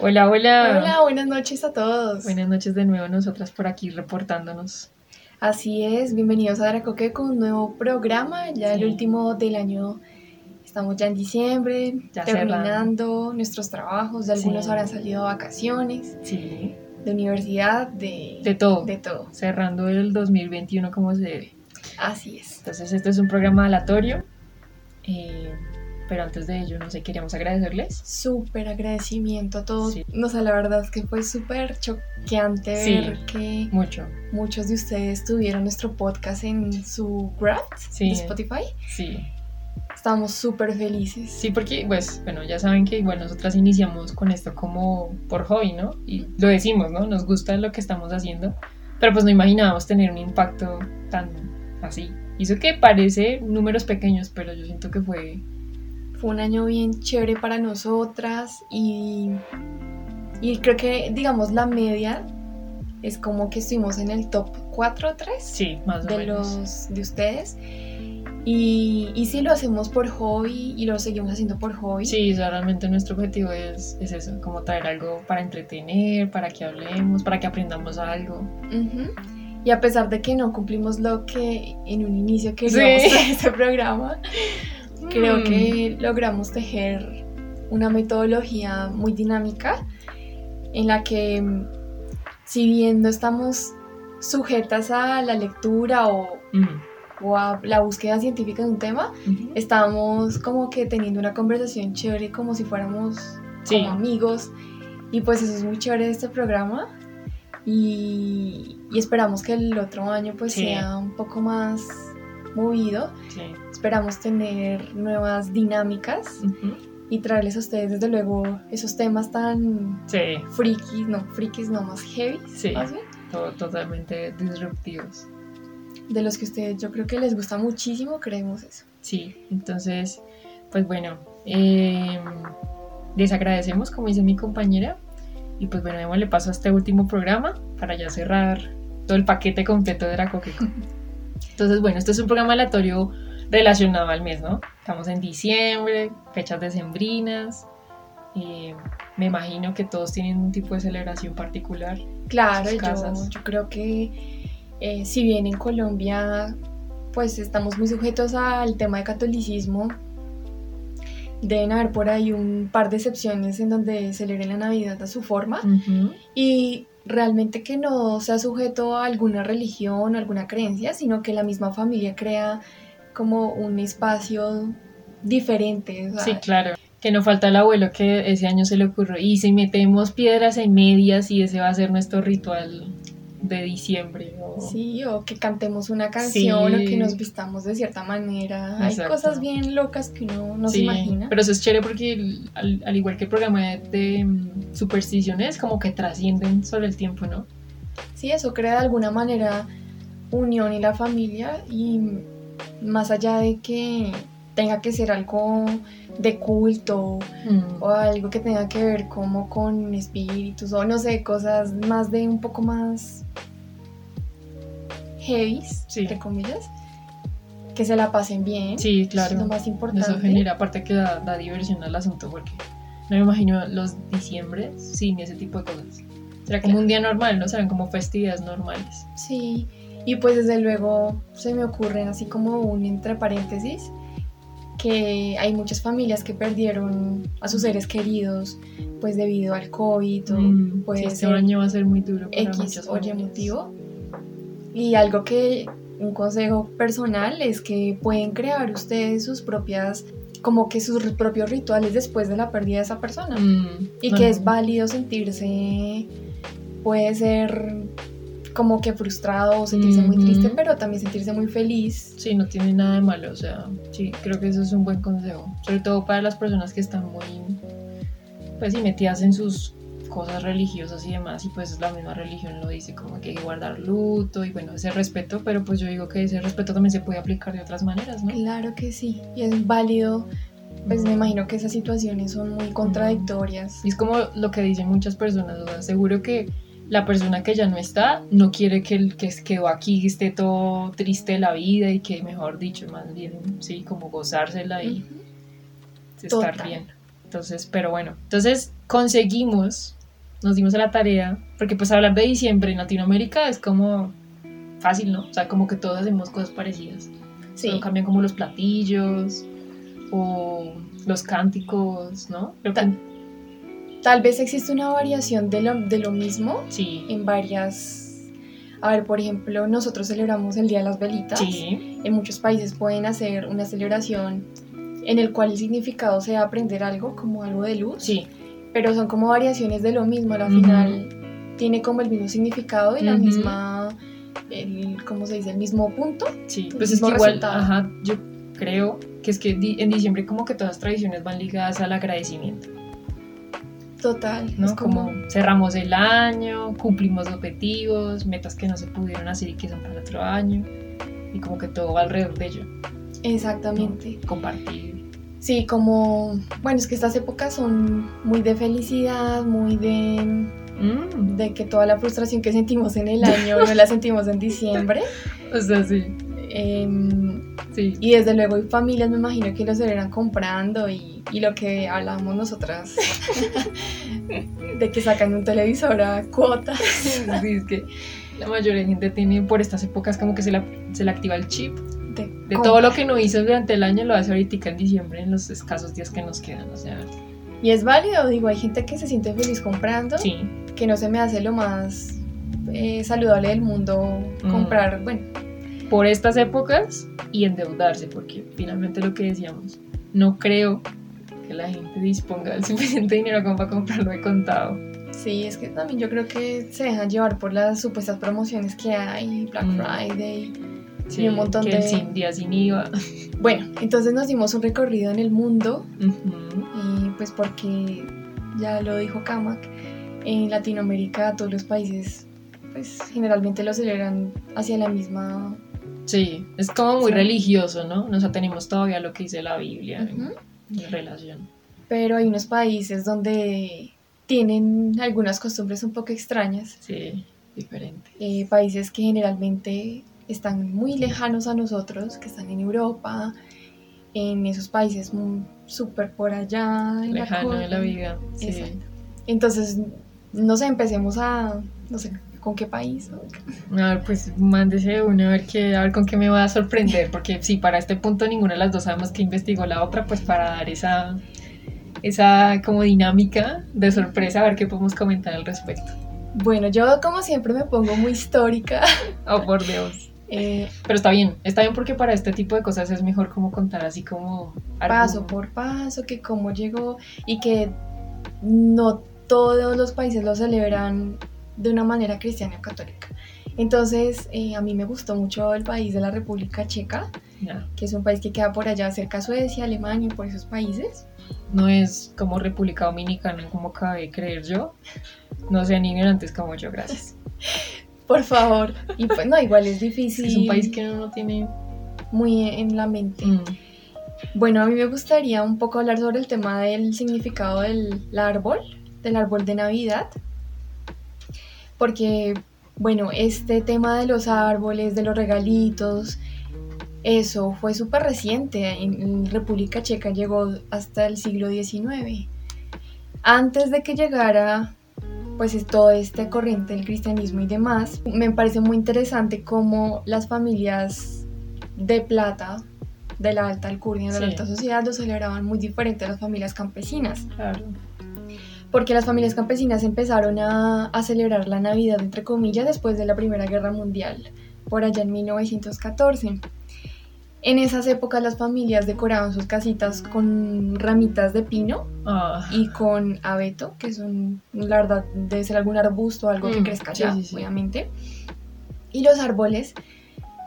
Hola, hola. Hola, buenas noches a todos. Buenas noches de nuevo nosotras por aquí reportándonos. Así es, bienvenidos a Dracoque con un nuevo programa, ya el último del año. Estamos ya en diciembre, Ya terminando nuestros trabajos, de algunos Sí. habrán salido a vacaciones, Sí, de universidad, de, de todo. de todo. Cerrando el 2021 como se debe. Así es. Entonces, este es un programa aleatorio. eh, pero antes de ello, no sé, queríamos agradecerles. Súper agradecimiento a todos. Sí. No sé, la verdad es que fue súper choqueante Sí. ver que Mucho. muchos de ustedes tuvieron nuestro podcast en su Grad Sí. de Spotify. Sí. Estamos súper felices. Sí, porque, pues, bueno, ya saben que igual nosotras iniciamos con esto como por hobby, ¿no? Y lo decimos, ¿no? Nos gusta lo que estamos haciendo. Pero pues no imaginábamos tener un impacto tan así. Eso que parece números pequeños, pero yo siento que fue Fue un año bien chévere para nosotras y, y creo que, digamos, la media es como que estuvimos en el top 4 o 3 Sí, más o de menos. los de ustedes. Y, y sí lo hacemos por hobby y lo seguimos haciendo por hobby. Sí, o sea, realmente nuestro objetivo es, es eso, como traer algo para entretener, para que hablemos, para que aprendamos algo. Ujú. Y a pesar de que no cumplimos lo que en un inicio queríamos Sí. este programa, creo Mm. que logramos tejer una metodología muy dinámica en la que mm, si bien no estamos sujetas a la lectura o, Mm, o a la búsqueda científica de un tema, estamos como que teniendo una conversación chévere como si fuéramos Sí. como amigos y pues eso es muy chévere de este programa y, y esperamos que el otro año pues Sí. sea un poco más movido Sí. Esperamos tener nuevas dinámicas Ujú. y traerles a ustedes desde luego esos temas tan Sí, frikis, no, frikis no más heavy, Sí. más bien, to- totalmente disruptivos. de los que ustedes yo creo que les gusta muchísimo, creemos eso. Sí, entonces, pues bueno, eh, les agradecemos, como dice mi compañera, y pues bueno, démosle paso a este último programa para ya cerrar todo el paquete completo de Dracoqueco. Entonces, bueno, este es un programa aleatorio relacionado al mes, ¿no? Estamos en diciembre, fechas decembrinas, eh, me imagino que todos tienen un tipo de celebración particular. Claro, yo, creo que eh, si bien en Colombia pues estamos muy sujetos al tema de catolicismo, deben haber por ahí un par de excepciones en donde celebren la Navidad a su forma. Ujú. Y realmente que no sea sujeto a alguna religión o alguna creencia, sino que la misma familia crea como un espacio diferente. sea, Sí, claro. Que no falta el abuelo que ese año se le ocurrió. Y si metemos piedras en medias y ese va a ser nuestro ritual de diciembre. o- sí, o que cantemos una canción Sí. o que nos vistamos de cierta manera. Hay cosas bien locas que uno no se Sí, imagina. Pero eso es chévere porque al, al igual que el programa de, de, mm, supersticiones, como que trascienden sobre el tiempo, ¿no? Sí, eso crea de alguna manera unión y la familia y más allá de que tenga que ser algo de culto Mm, o algo que tenga que ver como con espíritus o no sé, cosas más de un poco más heavy, Sí. entre comillas, que se la pasen bien. Sí, Es claro. lo más importante. Eso genera, aparte que da, da diversión al asunto, porque no me imagino los diciembre sin ese tipo de cosas. Será como Claro. un día normal, ¿no? Serán como festividades normales. Sí, y pues desde luego se me ocurren así como un entre paréntesis que hay muchas familias que perdieron a sus seres queridos pues debido al COVID o Mm, puede sí, este año va a ser muy duro para X o Y motivo. Y algo que, un consejo personal es que pueden crear ustedes sus propias, como que sus propios rituales después de la pérdida de esa persona. Mm, Y no, que es válido sentirse, puede ser como que frustrado o sentirse muy Ujú. triste, pero también sentirse muy feliz. Sí, no tiene nada de malo, o sea, sí, creo que eso es un buen consejo, sobre todo para las personas que están muy, pues sí, metidas en sus cosas religiosas y demás, y pues la misma religión lo dice, como que hay que guardar luto y bueno, ese respeto, pero pues yo digo que ese respeto también se puede aplicar de otras maneras, ¿no? Claro que sí, y es válido. Pues me imagino que esas situaciones son muy contradictorias. Y es como lo que dicen muchas personas, o sea, seguro que la persona que ya no está no quiere que el que quedó aquí esté todo triste de la vida y que, mejor dicho, más bien, sí, como gozársela y Ujú. estar Total. bien. Entonces, pero bueno, entonces conseguimos, nos dimos a la tarea, porque pues hablar de diciembre en Latinoamérica es como fácil, ¿no? O sea, como que todos hacemos cosas parecidas. Sí. Solo cambian como los platillos o los cánticos, ¿no? Ta- Tal vez existe una variación de lo, de lo mismo sí. en varias... A ver, por ejemplo, nosotros celebramos el Día de las Velitas. Sí, En muchos países pueden hacer una celebración en el cual el significado sea aprender algo, como algo de luz, sí, pero son como variaciones de lo mismo. Al Ujú. final tiene como el mismo significado y la Ujú. misma, el, ¿cómo se dice? El mismo punto. sí. Pues es que igual, ajá, yo creo que es que en diciembre como que todas las tradiciones van ligadas al agradecimiento, Total. ¿no? es Como cerramos el año, cumplimos objetivos, metas que no se pudieron hacer y que son para el otro año, y como que todo va alrededor de ello, Exactamente. compartir. Sí, como, bueno, es que estas épocas son muy de felicidad, muy de, Mm, de que toda la frustración que sentimos en el año no la sentimos en diciembre. O sea, sí, Em, sí. y desde luego hay familias, me imagino que lo celebran comprando y, y lo que hablábamos nosotras, de que sacan un televisor a cuotas. Sí, es que la mayoría de gente tiene por estas épocas como que se, la, se le activa el chip De, de todo lo que no hizo durante el año lo hace ahorita en diciembre en los escasos días que nos quedan, o sea, Y es válido, digo, hay gente que se siente feliz comprando, sí, que no se me hace lo más eh, saludable del mundo Mm. comprar, bueno, por estas épocas y endeudarse, porque finalmente lo que decíamos, no creo que la gente disponga del suficiente dinero como para comprarlo de contado. Sí, es que también yo creo que se dejan llevar por las supuestas promociones que hay, Black Mm. Friday. Sí, un montón que de- sin día sin IVA. Bueno, entonces nos dimos un recorrido en el mundo, y pues porque ya lo dijo Kamak, en Latinoamérica todos los países pues generalmente lo celebran hacia la misma... Sí, es como muy Sí. religioso, ¿no? Nos atenemos todavía a lo que dice la Biblia en- relación. Pero hay unos países donde tienen algunas costumbres un poco extrañas, Sí, diferente. eh, países que generalmente están muy lejanos a nosotros, que están en Europa, en esos países súper por allá, en la Lejano de la vida. Sí. Exacto. Entonces, no sé, empecemos a, no sé, ¿con qué país? A ver, pues mándese uno a ver, qué, a ver con qué me va a sorprender, porque si para este punto ninguna de las dos sabemos que investigó la otra, pues para dar esa, esa como dinámica de sorpresa, a ver qué podemos comentar al respecto. Bueno, yo como siempre me pongo muy histórica. Oh, por Dios. eh, Pero está bien, está bien porque para este tipo de cosas es mejor como contar así como... algo- paso por paso, que cómo llegó y que no todos los países lo celebran de una manera cristiana católica. Entonces, eh, a mí me gustó mucho el país de la República Checa, que es un país que queda por allá cerca a Suecia, Alemania, por esos países. No es como República Dominicana, como acabé de creer yo. No sean ignorantes como yo, gracias. Por favor. Y pues no, igual es difícil. Es un país que uno no tiene... muy en la mente. Mm, Bueno, a mí me gustaría un poco hablar sobre el tema del significado del árbol, del árbol de Navidad, porque, bueno, este tema de los árboles, de los regalitos, eso fue súper reciente. En, República Checa llegó hasta el siglo XIX. Antes de que llegara, pues es todo este corriente del cristianismo y demás, me parece muy interesante cómo las familias de plata de la alta alcurnia, de la alta sociedad, lo celebraban muy diferente a las familias campesinas, claro. Porque las familias campesinas empezaron a, a celebrar la Navidad, entre comillas, después de la Primera Guerra Mundial, por allá en 1914. En esas épocas las familias decoraban sus casitas con ramitas de pino Ah, y con abeto, que son, la verdad, debe ser algún arbusto o algo que Mm, crezca allá, sí, sí. obviamente. Y los árboles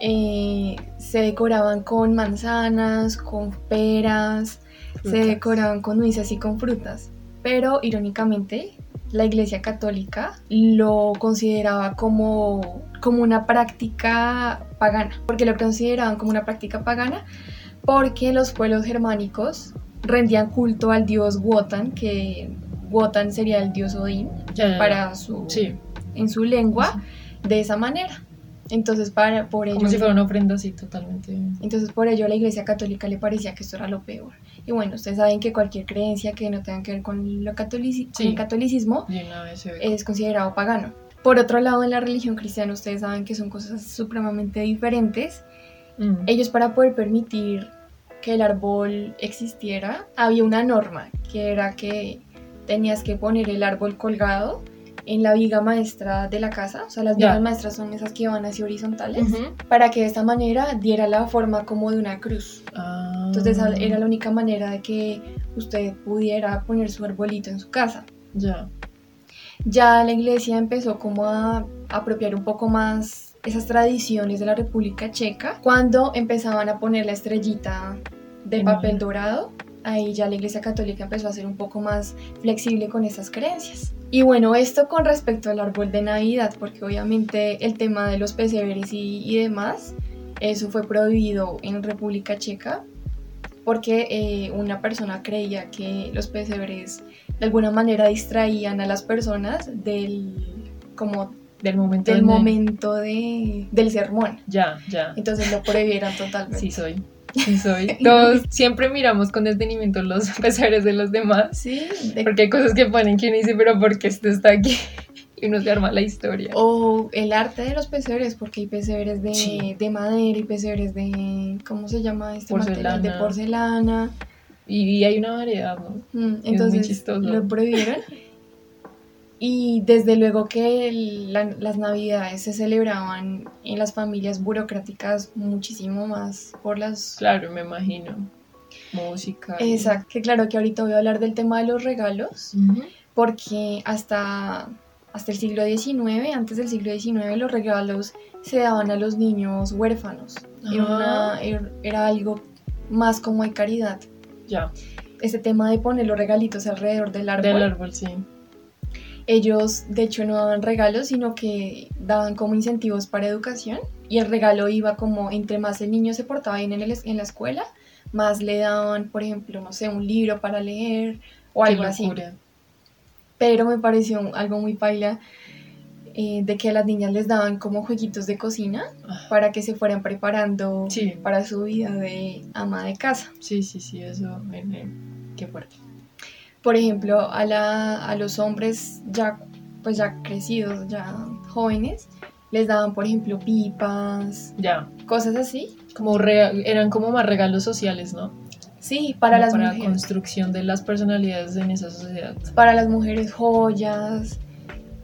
eh, se decoraban con manzanas, con peras, se decoraban con nueces y con frutas. Pero irónicamente, la Iglesia Católica lo consideraba como, como una práctica pagana. porque lo consideraban como una práctica pagana? Porque los pueblos germánicos rendían culto al dios Wotan, que Wotan sería el dios Odín para su, Sí, en su lengua, de esa manera. Entonces, para, por ello, Como si fuera una ofrenda así totalmente. entonces por ello a la Iglesia Católica le parecía que esto era lo peor. Y bueno, ustedes saben que cualquier creencia que no tenga que ver con, lo catolici- con Sí. el catolicismo es considerado pagano. Por otro lado, en la religión cristiana ustedes saben que son cosas supremamente diferentes. Mm. Ellos para poder permitir que el árbol existiera, había una norma, que era que tenías que poner el árbol colgado en la viga maestra de la casa. O sea, las vigas maestras son esas que van así horizontales, para que de esta manera diera la forma como de una cruz. Ah. Entonces esa era la única manera de que usted pudiera poner su arbolito en su casa. Ya. Ya la iglesia empezó como a apropiar un poco más esas tradiciones de la República Checa cuando empezaban a poner la estrellita de papel dorado. Ahí ya la iglesia católica empezó a ser un poco más flexible con estas creencias. Y bueno, esto con respecto al árbol de Navidad, porque obviamente el tema de los pesebres y, y demás, eso fue prohibido en República Checa, porque eh, una persona creía que los pesebres de alguna manera distraían a las personas del como Del momento. del en el- momento de, del sermón. Ya, ya. Entonces lo prohibieron totalmente. Sí soy. Sí soy. Todos siempre miramos con detenimiento los pesebres de los demás. Sí, de- Porque hay cosas que ponen que uno dice, pero ¿por qué esto está aquí? Y uno se arma la historia. o el arte de los pesebres, porque hay pesebres de, Sí. de madera y pesebres de, ¿cómo se llama este material? De Porcelana. porcelana. Y, y hay una variedad, ¿no? Mm, Entonces chistoso. lo prohibieron. Y desde luego que la- las navidades se celebraban en las familias burocráticas muchísimo más por las... Claro, me imagino. Música. y- Exacto, que claro que ahorita voy a hablar del tema de los regalos, porque hasta, hasta el siglo XIX, antes del siglo XIX, los regalos se daban a los niños huérfanos. Era, una- Ah. era- era algo más como de caridad. Ya. Este tema de poner los regalitos alrededor del árbol. Del árbol, sí. Ellos, de hecho, no daban regalos, sino que daban como incentivos para educación. Y el regalo iba como, entre más el niño se portaba bien en, el- en la escuela, más le daban, por ejemplo, no sé, un libro para leer o algo así. Pero me pareció algo muy paila eh, de que a las niñas les daban como jueguitos de cocina Ah, para que se fueran preparando Sí. para su vida de ama de casa. Sí, sí, sí, eso. Qué fuerte. Por ejemplo, a, la, a los hombres ya, pues ya crecidos, ya jóvenes, les daban, por ejemplo, pipas, Ya. cosas así. Como re- eran como más regalos sociales, ¿no? Sí, para Como las para mujeres. construcción de las personalidades en esa sociedad. Para las mujeres joyas,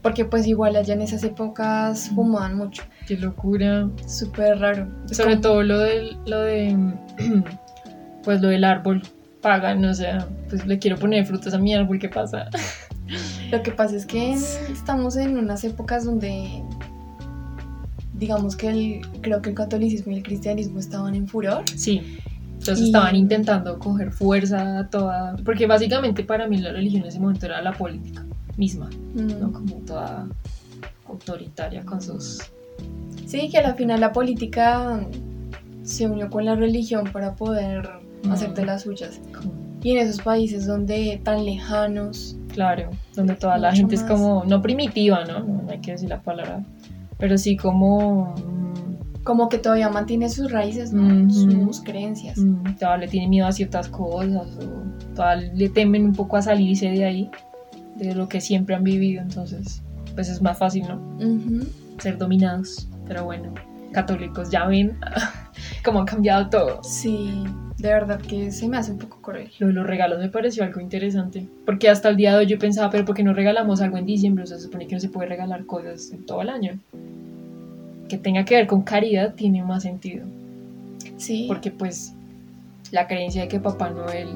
porque pues igual allá en esas épocas fumaban mucho. Qué locura. Súper raro. Sobre todo lo del, lo de, pues lo del árbol pagan, o sea, pues le quiero poner frutas a mi árbol, ¿qué pasa? Lo que pasa es que estamos en unas épocas donde, digamos que el, creo que el catolicismo y el cristianismo estaban en furor. Sí. Entonces Y- estaban intentando coger fuerza a toda, porque básicamente para mí la religión en ese momento era la política misma, Mm. ¿no? Como toda autoritaria con sus... Sí, que al final la política se unió con la religión para poder Mm. hacer de las suyas. Y en esos países donde tan lejanos, Claro, donde toda la gente es más. como, no primitiva, ¿no? No, no hay que decir la palabra, pero sí como... mm, como que todavía mantiene sus raíces, ¿no? Sus creencias. Mm, todavía le tiene miedo a ciertas cosas o todavía le temen un poco a salirse de ahí, de lo que siempre han vivido, entonces pues es más fácil, ¿no? Ser dominados, pero bueno, católicos ya ven cómo ha cambiado todo. Sí, de verdad que se me hace un poco cruel. Lo de los regalos me pareció algo interesante, porque hasta el día de hoy yo pensaba, pero ¿por qué no regalamos algo en diciembre? O sea, se supone que no se puede regalar cosas en todo el año. Que tenga que ver con caridad tiene más sentido. Sí, porque pues la creencia de que Papá Noel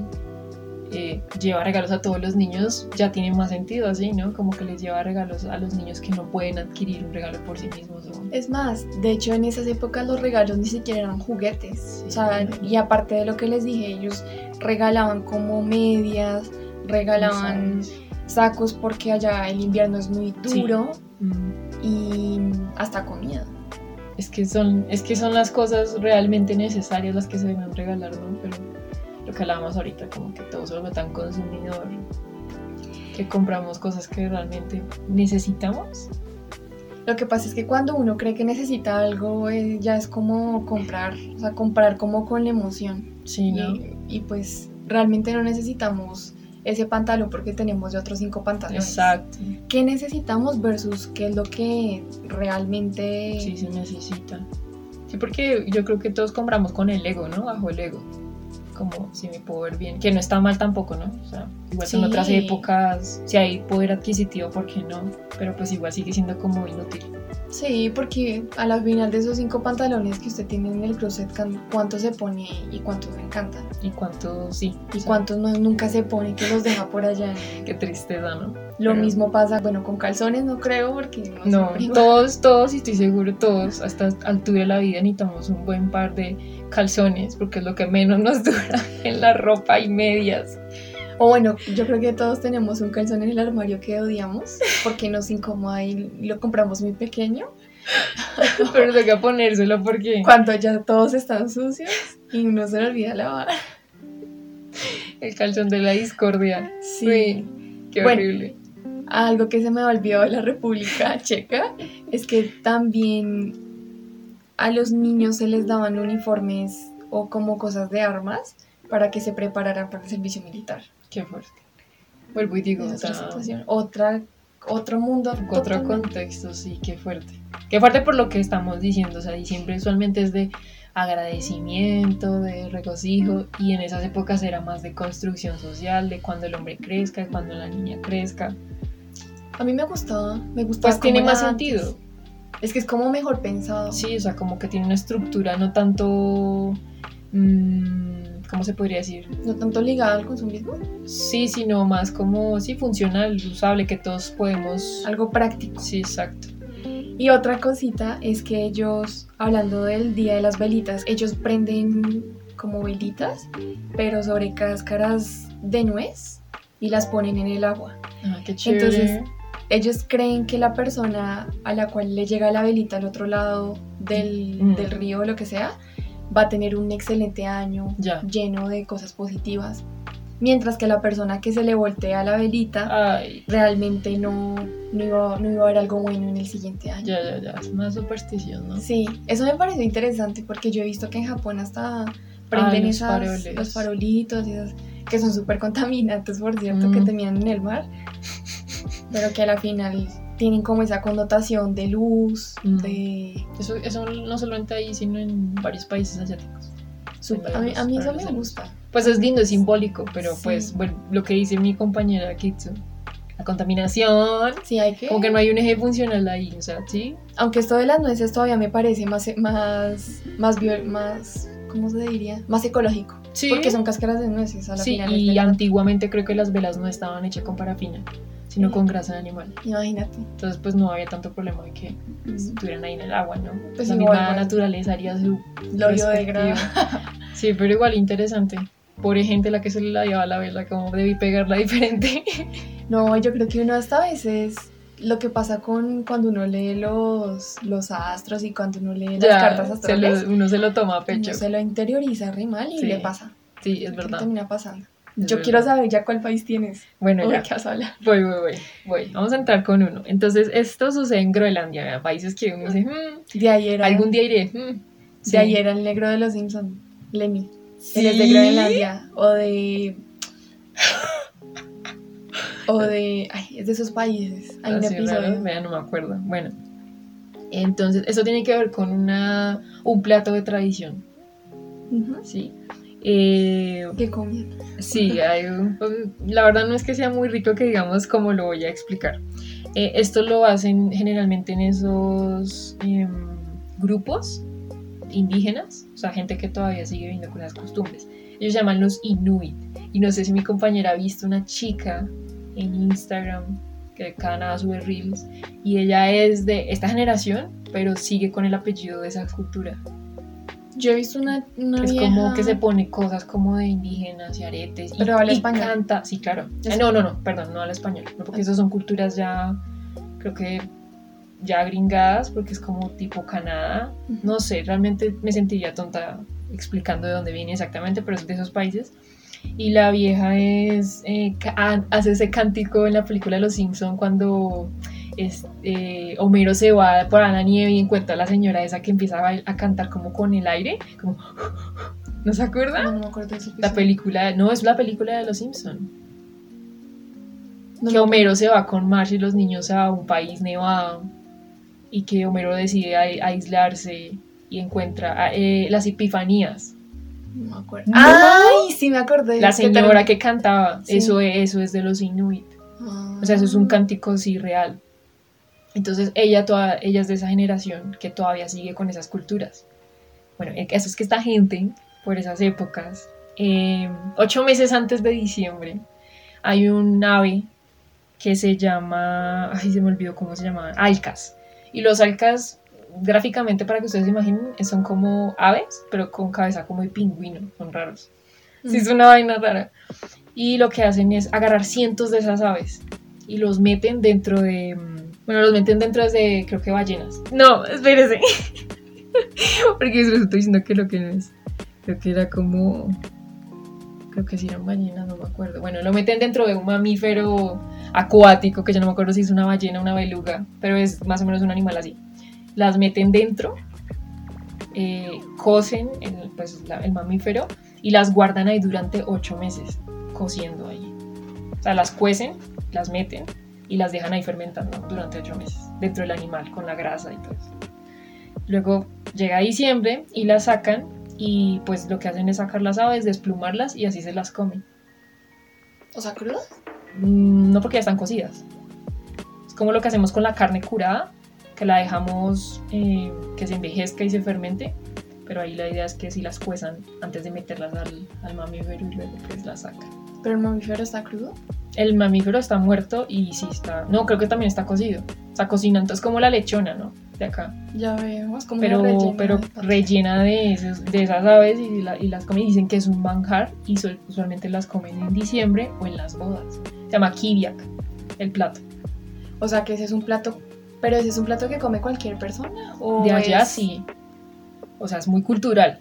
eh, lleva regalos a todos los niños ya tiene más sentido así, ¿no? Como que les lleva regalos a los niños que no pueden adquirir un regalo por sí mismos. o- Es más, de hecho en esas épocas los regalos ni siquiera eran juguetes. O sea, y aparte de lo que les dije, ellos regalaban como medias, regalaban sacos porque allá el invierno es muy Sí. duro Mm. y hasta comida. Es que, son, es que son las cosas realmente necesarias las que se deben regalar, ¿no? Pero lo que hablábamos ahorita, como que todo se lo tan consumidor, que compramos cosas que realmente necesitamos. Lo que pasa es que cuando uno cree que necesita algo, eh, ya es como comprar, o sea, comprar como con la emoción. Sí, ¿no? Y, y pues realmente no necesitamos ese pantalón porque tenemos de otros cinco pantalones. Exacto. ¿Qué necesitamos versus qué es lo que realmente... Sí, se necesita. Sí, porque yo creo que todos compramos con el ego, ¿no? Bajo el ego. Como si me puedo ver bien. Que no está mal tampoco, ¿no? O sea, igual son Sí. otras épocas. Si hay poder adquisitivo, ¿por qué no? Pero pues igual sigue siendo como inútil. Sí, porque a la final de esos cinco pantalones que usted tiene en el closet, can- ¿cuántos se pone y cuántos le encantan? Y cuánto, sí. Y cuántos no, nunca se pone que los deja por allá. Qué tristeza, ¿no? Lo Pero- mismo pasa, bueno, con calzones no creo porque no, No, todos, todos, y estoy seguro, todos, a esta altura de la vida necesitamos un buen par de calzones, porque es lo que menos nos dura en la ropa y medias. O bueno, yo creo que todos tenemos un calzón en el armario que odiamos porque nos incomoda y lo compramos muy pequeño. Pero toca ponérselo porque Cuando ya todos están sucios y uno se le olvida lavar. el calzón de la discordia. Sí. Uy, qué Bueno. horrible. Algo que se me olvidó de la República Checa es que también a los niños se les daban uniformes o como cosas de armas para que se prepararan para el servicio militar. Qué fuerte. Vuelvo y digo, otra situación, otra, otro mundo. otro totalmente. contexto, sí, qué fuerte. Qué fuerte por lo que estamos diciendo, o sea, diciembre usualmente es de agradecimiento, de regocijo, y en esas épocas era más de construcción social, de cuando el hombre crezca, de cuando la niña crezca. A mí me gustaba, me gustaba. Pues tiene más sentido. Es que es como mejor pensado. Sí, o sea, como que tiene una estructura no tanto... mm, ¿Cómo se podría decir? No tanto ligado al consumismo, Sí, sino más como, sí, funcional, usable, que todos podemos... algo práctico. Sí, exacto. Y otra cosita es que ellos, hablando del día de las velitas, ellos prenden como velitas, pero sobre cáscaras de nuez y las ponen en el agua. Ah, qué chévere. Entonces, Ellos creen que la persona a la cual le llega la velita al otro lado del, Mm. del río o lo que sea, va a tener un excelente año Ya. lleno de cosas positivas. Mientras que la persona que se le voltea la velita Ay, realmente no, no, iba, no iba a haber algo bueno en el siguiente año. ya, ya, ya, es una superstición, ¿no? Sí, eso me pareció interesante porque yo he visto que en Japón hasta prenden Ah, los esas, faroles. los farolitos y esas- que son súper contaminantes, por cierto, que Mm. terminan en el mar, pero que a la final tienen como esa connotación de luz, Mm. de... Eso, eso no solamente ahí, sino en varios países asiáticos. súper- a, mí, a mí eso me gusta. Pues es lindo, es simbólico, pero Sí. pues bueno, lo que dice mi compañera Kitsu, la contaminación, Sí, hay que... como que no hay un eje funcional ahí, o sea, sí, Aunque esto de las nueces todavía me parece más, más, más, bio- más, ¿cómo se diría? Más ecológico. sí, Porque son cáscaras de nueces a la sí, final. y antiguamente creo que las velas no estaban hechas con parafina, sino Sí. con grasa de animal, Imagínate. entonces pues no había tanto problema de que estuvieran ahí en el agua, ¿no? Pues la igual, misma bueno. naturaleza haría su Lo. Sí, pero igual interesante. Pobre gente la que se le la lleva la vela, como debí pegarla diferente. No, yo creo que uno hasta a veces lo que pasa con cuando uno lee los, los astros y cuando uno lee las cartas se astrales, lo- uno se lo toma a uno pecho. se lo interioriza re mal y Sí, le pasa. Sí, es ¿Qué verdad. termina pasando? Es yo verdad. quiero saber ya cuál país tienes. Bueno, ya. de qué vas a hablar. Voy, voy, voy, voy. Vamos a entrar con uno. Entonces, esto sucede en Groenlandia, ¿verdad? países que uno dice, "Hmm, De ahí era, algún día iré. hmm". de Sí. ahí era el negro de los Simpsons, Lemmy. Sí. Él es de Groenlandia o de... O de... Ay, es de esos países. Hay un Así raro, episodio. vea, no me acuerdo. Bueno, entonces, eso tiene que ver con una, un plato de tradición. ¿sí? Eh, ¿Qué comían? Sí, hay un- la verdad no es que sea muy rico que digamos como lo voy a explicar. Eh, esto lo hacen generalmente en esos em, grupos indígenas, o sea, gente que todavía sigue viviendo con las costumbres. Ellos llaman los Inuit. Y no sé si mi compañera ha visto una chica en Instagram que cada nada sube reels y ella es de esta generación, pero sigue con el apellido de esa cultura. Yo he visto una, una Es vieja... como que se pone cosas como de indígenas y aretes. y- Pero habla y español. canta, sí, claro. Es- Eh, no, no, no, perdón, no habla español. No, porque esas son culturas ya, creo que ya gringadas, porque es como tipo Canadá. No sé, realmente me sentiría tonta explicando de dónde viene exactamente, pero es de esos países. Y la vieja es, eh, hace ese cántico en la película de Los Simpson cuando es, eh, Homero se va por la nieve y encuentra a la señora esa que empieza a, a cantar como con el aire, como... ¿No se acuerda? No, no me acuerdo de ese La episodio. película, no, es la película de Los Simpson. No que me Homero se va con Marge y los niños a un país nevado y que Homero decide ai- aislarse y encuentra eh, las epifanías. No me acuerdo. ¡Ay! Sí, me acordé. La señora que cantaba, Sí. eso, es, eso es de los Inuit. Ah. O sea, eso es un cántico sí real. Entonces ella, toda, ella es de esa generación que todavía sigue con esas culturas. Bueno, el caso es que esta gente, por esas épocas, eh, ocho meses antes de diciembre, hay un ave que se llama, ay, se me olvidó cómo se llama, alcas. Y los alcas, gráficamente, para que ustedes se imaginen, son como aves, pero con cabeza como de pingüino, son raros. Sí, es una vaina rara. Y lo que hacen es agarrar cientos de esas aves y los meten dentro de. mm, Bueno, los meten dentro de, creo que ballenas. No, espérese. Porque eso estoy diciendo que lo que no es. Creo que era como. Creo que sí eran ballenas, no me acuerdo. Bueno, lo meten dentro de un mamífero acuático, que yo no me acuerdo si es una ballena o una beluga, pero es más o menos un animal así. Las meten dentro, eh, cocen el, pues, la- el mamífero y las guardan ahí durante ocho meses, cociendo ahí. O sea, las cuecen, las meten y las dejan ahí fermentando durante ocho meses dentro del animal con la grasa y todo eso. Luego llega diciembre y las sacan y pues lo que hacen es sacar las aves, desplumarlas y así se las comen. O sea, crudas. Mm, No porque ya están cocidas. Es como lo que hacemos con la carne curada, que la dejamos eh, que se envejezca y se fermente. Pero ahí la idea es que si las cuezan antes de meterlas al, al mamífero y luego pues las sacan. Pero el mamífero está crudo. El mamífero está muerto y sí está... No, creo que también está cocido. Está cocinando, es como la lechona, ¿no? De acá. Ya veo, es como Pero, rellena pero de rellena de, esos- de esas aves y, la- y las comen. Dicen que es un manjar y usualmente las comen en diciembre o en las bodas. Se llama kibiak, el plato. O sea, que ese es un plato. Pero ese es un plato que come cualquier persona. O De allá es- sí. O sea, es muy cultural.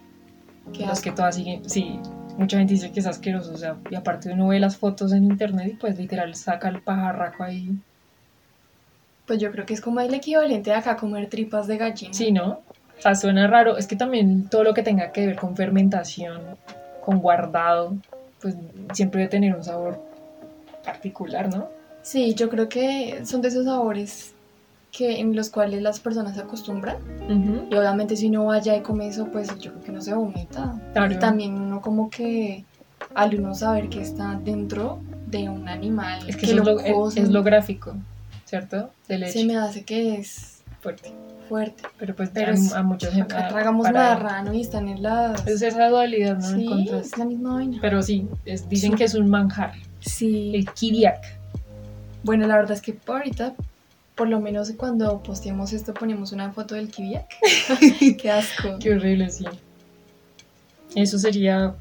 Qué Los asco. que todas siguen, sí. Mucha gente dice que es asqueroso. O sea, y aparte uno ve las fotos en internet y pues literal saca el pajarraco ahí. Pues yo creo que es como el equivalente de acá comer tripas de gallina. Sí, ¿no? O sea, suena raro. Es que también todo lo que tenga que ver con fermentación, con guardado, pues siempre debe tener un sabor particular, ¿no? Sí, yo creo que son de esos sabores que en los cuales las personas se acostumbran. Y obviamente si uno vaya y come eso, pues yo creo que no se vomita. Claro. Y también uno como que al uno saber que está dentro de un animal Es que, que lo es, lo, es- es lo gráfico, ¿cierto? Del se me hace que es fuerte. fuerte. Pero pues Pero a, a gente. Acá tragamos marrano y están en las... Es esa dualidad, ¿no? Sí, es la misma vaina. Pero sí, es- dicen Sí. que es un manjar. Sí. El kibiak. Bueno, la verdad es que por ahorita, por lo menos cuando posteemos esto, ponemos una foto del kibiak. Qué asco. Qué horrible, sí. Eso sería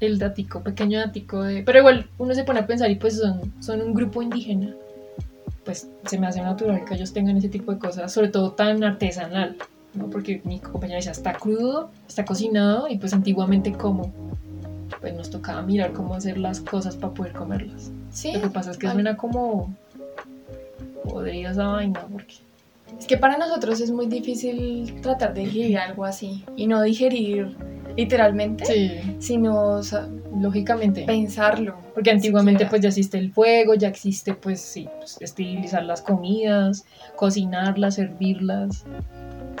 el datico, pequeño datico de... Pero igual uno se pone a pensar y pues son, son un grupo indígena. Pues se me hace natural que ellos tengan ese tipo de cosas, sobre todo tan artesanal, ¿no? Porque mi compañera decía, está crudo, está cocinado y pues antiguamente cómo. Pues nos tocaba mirar cómo hacer las cosas para poder comerlas. Sí. Lo que pasa es que suena como podrida esa vaina, porque... Es que para nosotros es muy difícil tratar de digerir algo así. Y no digerir literalmente, Sí, sino o sea, lógicamente. pensarlo. Porque antiguamente siquiera. pues ya existe el fuego, ya existe pues sí, pues, esterilizar las comidas, cocinarlas, servirlas.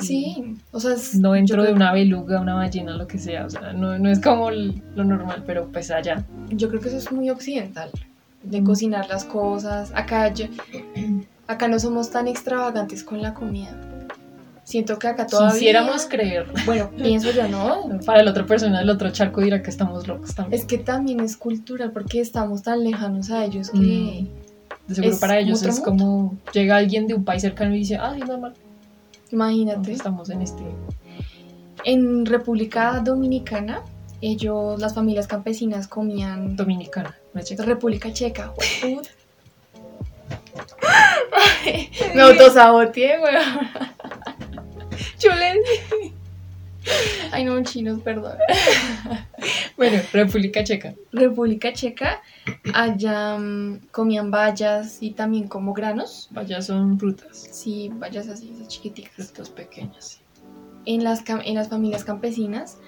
Sí, o sea, es- No dentro de una beluga, una ballena, lo que sea. O sea, no, no es como el- lo normal, pero pues allá. Yo creo que eso es muy occidental, de Mm. cocinar las cosas. Acá, yo- acá no somos tan extravagantes con la comida. Siento que acá todavía... Quisiéramos creer. Bueno, pienso yo, ¿no? Para la otra persona del otro charco dirá que estamos locos también. Es que también es cultural porque estamos tan lejanos a ellos que... De seguro es para ellos otro es como llega alguien de un país cercano y dice, ah, sí, normal. Imagínate. Estamos en este. En República Dominicana, ellos, las familias campesinas comían... Dominicana, no es checa. República Checa, jueputa. Me autosaboteé, weón. Yo Ay, no, chinos, perdón. Bueno, República Checa. República Checa, allá mm, comían bayas y también como granos. Vaya, son frutas. Sí, bayas así, esas chiquiticas. Frutas pequeñas. En las, en las familias campesinas,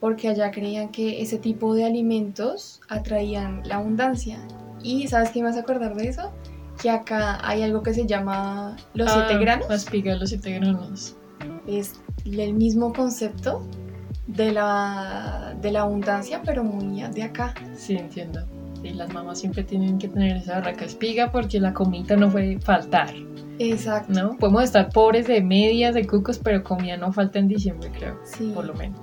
porque allá creían que ese tipo de alimentos atraían la abundancia. Y ¿sabes qué me vas a acordar de eso? Que acá hay algo que se llama los siete Ah, granos. La espiga de los siete granos. Es el mismo concepto de la, de la abundancia, pero muy de acá. Sí, entiendo. Y las mamás siempre tienen que tener esa barraca espiga porque la comida no puede faltar, Exacto. ¿no? Podemos estar pobres de medias, de cucos, pero comida no falta en diciembre, creo, Sí. por lo menos.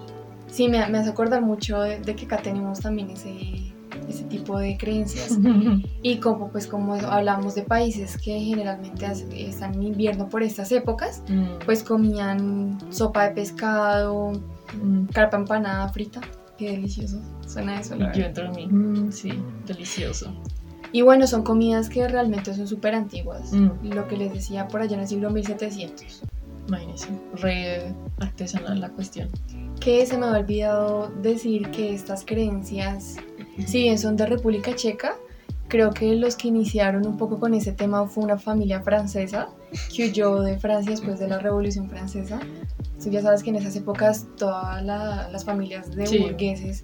Sí, me, me hace acordar mucho de, de que acá tenemos también ese, ese tipo de creencias. Y como pues como hablamos de países que generalmente están en invierno por estas épocas, Mm, pues comían sopa de pescado, mm. carpa empanada frita. Qué delicioso. Suena eso, Y yo entro en mí. mm, sí, delicioso. Y bueno, son comidas que realmente son súper antiguas. Mm. Lo que les decía por allá en el siglo 1700. Imagínense, re artesanal la cuestión. Que se me había olvidado decir que estas creencias, si bien son de República Checa, creo que los que iniciaron un poco con ese tema fue una familia francesa que huyó de Francia después de la Revolución Francesa. Tú ya sabes que en esas épocas todas la- las familias de Sí. burgueses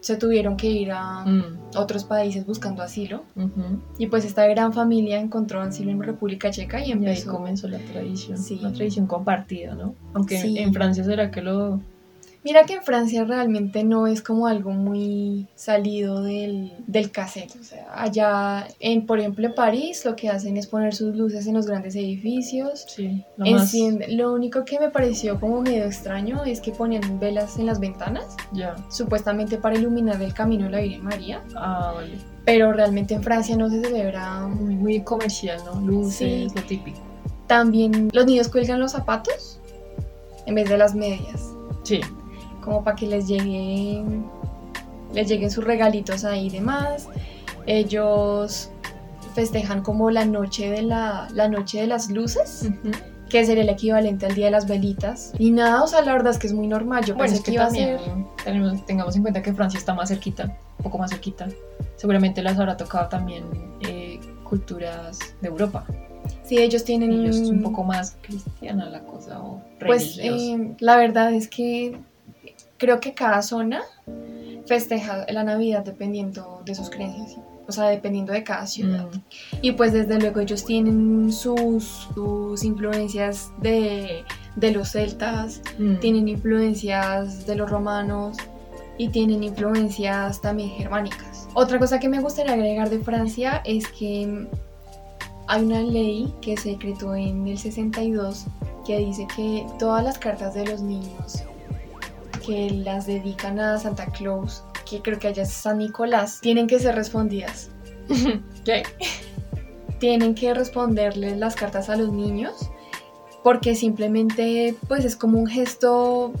se tuvieron que ir a Mm, otros países buscando asilo. ujú. Y pues esta gran familia encontró asilo en República Checa y Y ahí empezó. comenzó la tradición. Sí. Una tradición compartida, ¿no? Aunque Sí. en Francia será que lo... Mira que en Francia realmente no es como algo muy salido del, del cassette. O sea, allá, en, por ejemplo, en París lo que hacen es poner sus luces en los grandes edificios. Sí, lo más... Lo único que me pareció como medio extraño es que ponían velas en las ventanas, Ya. supuestamente para iluminar el camino de la Virgen María. Ah, vale. Pero realmente en Francia no se celebra. Muy, muy comercial, ¿no? Luces, Sí. lo típico. También los niños cuelgan los zapatos en vez de las medias. Sí. Como para que les lleguen les lleguen sus regalitos ahí y demás. Ellos festejan como la noche de la, la noche de las luces, que sería el equivalente al día de las velitas. Y nada, o sea, la verdad es que es muy normal. Yo Bueno, pensé es que, que iba a también ser. tenemos- tengamos en cuenta que Francia está más cerquita, un poco más cerquita. Seguramente les habrá tocado también eh, culturas de Europa. Sí, ellos tienen. Es un poco más cristiana la cosa o Pues eh, la verdad es que creo que cada zona festeja la Navidad dependiendo de sus creencias. O sea, dependiendo de cada ciudad. Mm, Y pues desde luego ellos tienen sus, sus influencias de, de los celtas, mm. tienen influencias de los romanos y tienen influencias también germánicas. Otra cosa que me gustaría agregar de Francia es que hay una ley que se decretó en el 62 que dice que todas las cartas de los niños que las dedican a Santa Claus, que creo que allá es San Nicolás, tienen que ser respondidas ¿Qué? tienen que responderles las cartas a los niños porque simplemente pues es como un gesto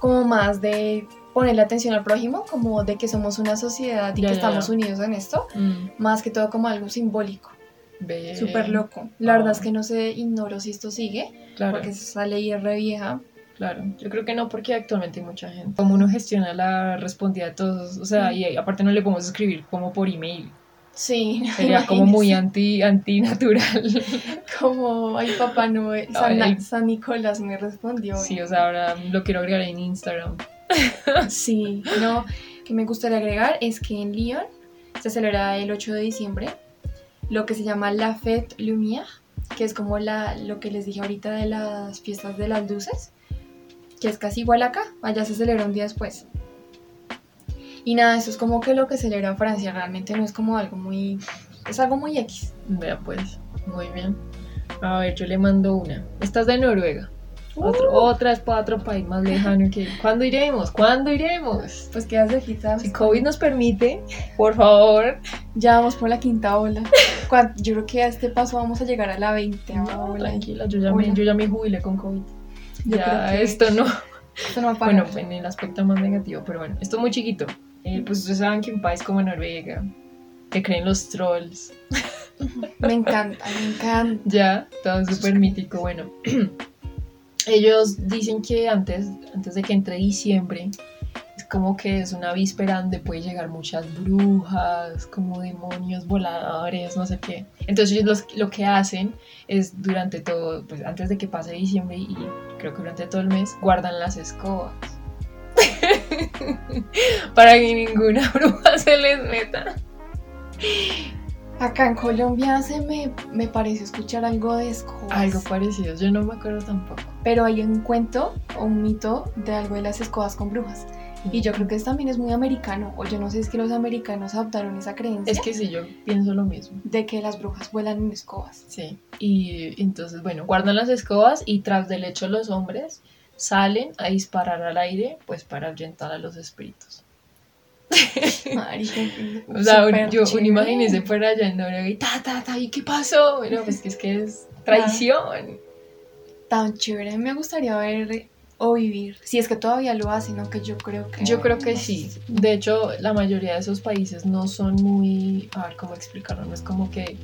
como más de ponerle atención al prójimo, como de que somos una sociedad y Ya, que ya, estamos ya. unidos en esto, Mm, más que todo como algo simbólico, súper loco. La verdad Ah. es que no sé, ignoro si esto sigue, Claro, porque esa ley es re vieja. Claro. Yo creo que no, porque actualmente hay mucha gente. Como uno gestiona la respondida de todos, o sea, Mm. y aparte no le podemos escribir como por email. Sí, Sería como muy anti, antinatural. como, ay papá Noel, San, Ay. San Nicolás me respondió. Sí, o sea, ahora lo quiero agregar en Instagram. Sí, no, que me gustaría agregar es que en Lyon se celebra el 8 de diciembre lo que se llama la Fête Lumière, que es como la, lo que les dije ahorita de las fiestas de las luces, que es casi igual acá, allá se celebra un día después. Y nada, eso es como que lo que celebra Francia, realmente no es como algo muy, es algo muy X. Vea pues, muy bien. A ver, yo le mando una. Esta es de Noruega. Otro- otra es para otro país más lejano que... ¿Cuándo iremos? ¿Cuándo iremos? Pues quedas de quitas. Si COVID nos permite, por favor. Ya vamos por la quinta ola. Yo creo que a este paso vamos a llegar a la 20 No, ola. tranquila, yo ya, me, yo ya me jubilé con COVID. Yo ya, creo que- esto no. Esto no va a Bueno, en el aspecto más negativo, pero bueno, esto es muy chiquito. Eh, pues ustedes saben que un país como Noruega, que creen los trolls, Me encanta, me encanta. ya, todo súper mítico. Bueno, ellos dicen que antes, antes de que entre diciembre, es como que es una víspera donde puede llegar muchas brujas, como demonios voladores, no sé qué. Entonces ellos lo que hacen es durante todo, pues antes de que pase diciembre y creo que durante todo el mes, guardan las escobas. Para que ninguna bruja se les meta. Acá en Colombia se me, me parece escuchar algo de escobas. Algo parecido, yo no me acuerdo tampoco. Pero hay un cuento o un mito de algo de las escobas con brujas. Y yo creo que eso también es muy americano, o yo no sé, es que los americanos adoptaron esa creencia. Es que sí, yo pienso lo mismo. De que las brujas vuelan en escobas. Sí, y entonces, bueno, guardan las escobas y tras del hecho los hombres salen a disparar al aire, pues para ahuyentar a los espíritus. o sea, yo un imagínese fuera allá en Noruega y ta, ta, ta, ¿y qué pasó? Bueno, pues que es que es traición. Tan chévere, me gustaría ver o vivir, si es que todavía lo hacen, aunque yo creo que... Yo creo que sí. De hecho, la mayoría de esos países no son muy... A ver, ¿cómo explicarlo? No es como que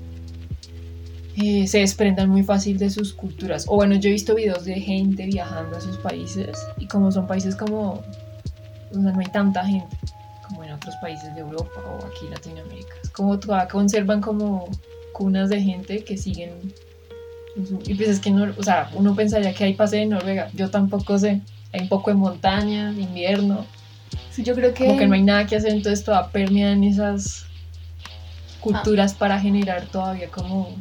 eh, se desprendan muy fácil de sus culturas. O bueno, yo he visto videos de gente viajando a sus países y como son países como... Sea, no hay tanta gente como en otros países de Europa o aquí Latinoamérica. Es como todavía conservan como cunas de gente que siguen y pues es que no, o sea, uno pensaría que hay pase de Noruega. Yo tampoco sé. Hay un poco de montaña, de invierno. Sí, yo creo que. Como que no hay nada que hacer, entonces toda en esas culturas ah. para generar todavía como,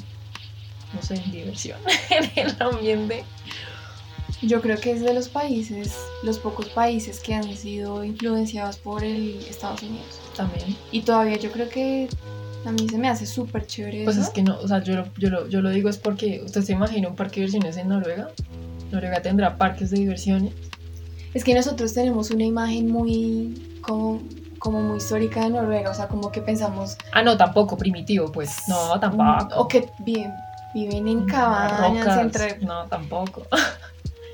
no sé, diversión en el ambiente. Yo creo que es de los países, los pocos países que han sido influenciados por el Estados Unidos. También. Y todavía yo creo que a mí se me hace súper chévere. Pues es que no, o sea, yo lo, yo, lo, yo lo digo es porque usted se imagina un parque de diversiones en Noruega. Noruega tendrá parques de diversiones. Es que nosotros tenemos una imagen muy como, como muy histórica de Noruega, o sea, como que pensamos... Ah, no, tampoco primitivo, pues. No, tampoco. O que viven, viven en cabañas, entre... No, tampoco.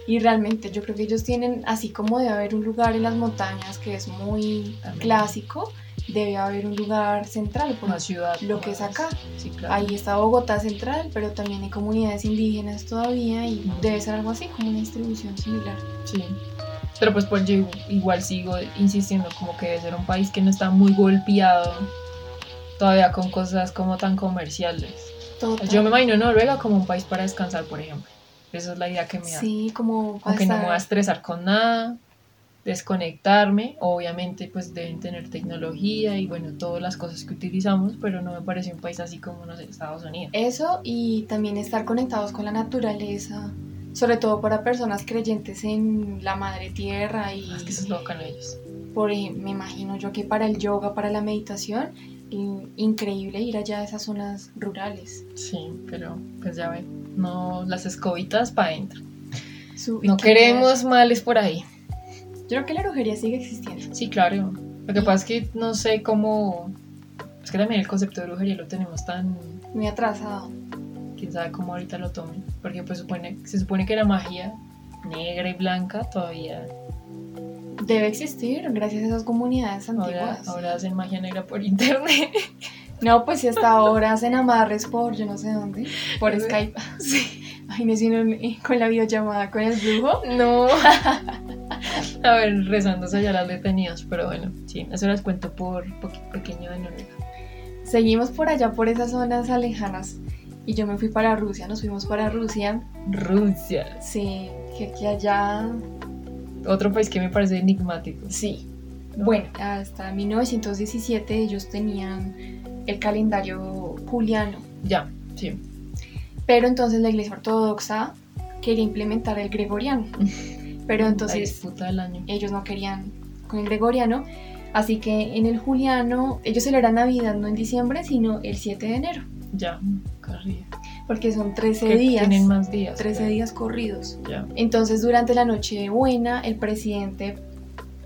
Y realmente yo creo que ellos tienen, así como de haber un lugar en las montañas que es muy clásico, debe haber un lugar central, por una ciudad, lo que es acá. Ahí está Bogotá central, pero también hay comunidades indígenas todavía y debe ser algo así, como una distribución similar. Sí. Pero pues, pues yo igual sigo insistiendo como que debe ser un país que no está muy golpeado todavía con cosas como tan comerciales. Yo me imagino Noruega como un país para descansar, por ejemplo. Esa es la idea que me da. Sí, como... Aunque no me voy a estresar con nada desconectarme. Obviamente pues deben tener tecnología y bueno, todas las cosas que utilizamos, pero no me parece un país así como no sé, Estados Unidos. Eso y también estar conectados con la naturaleza, sobre todo para personas creyentes en la madre tierra y... Ah, es que eso es lo ellos. Por, me imagino yo que para el yoga, para la meditación, increíble ir allá a esas zonas rurales. Sí, pero pues ya ven, no las escobitas para adentro. No queremos males por ahí. Yo creo que la brujería sigue existiendo. Sí, claro. Lo que pasa es que no sé cómo. Es que también el concepto de brujería lo tenemos tan. Muy atrasado. Quién sabe cómo ahorita lo tomen. Porque pues supone, se supone que la magia negra y blanca todavía. Debe existir gracias a esas comunidades antiguas. Ahora, hacen magia negra por internet. No, pues si hasta ahora hacen amarres por yo no sé dónde, por Skype. Sí. Imagínense con la videollamada con el brujo. No. A ver, rezándose ya las detenidas, pero bueno, sí, eso les cuento por pequeño de Noruega. Seguimos por allá, por esas zonas alejanas, y yo me fui para Rusia, nos fuimos para Rusia. Rusia. Sí, que aquí allá... Otro país que me parece enigmático. Sí. Bueno, hasta 1917 ellos tenían el calendario juliano. Ya, sí. Pero entonces la iglesia ortodoxa quería implementar el gregoriano. pero entonces ellos no querían con el gregoriano, así que en el juliano ellos celebran Navidad no en diciembre, sino el 7 de enero. Ya, corrido. Porque son 13 días. Tienen más días. 13 días corridos. Ya. Entonces durante la noche buena el presidente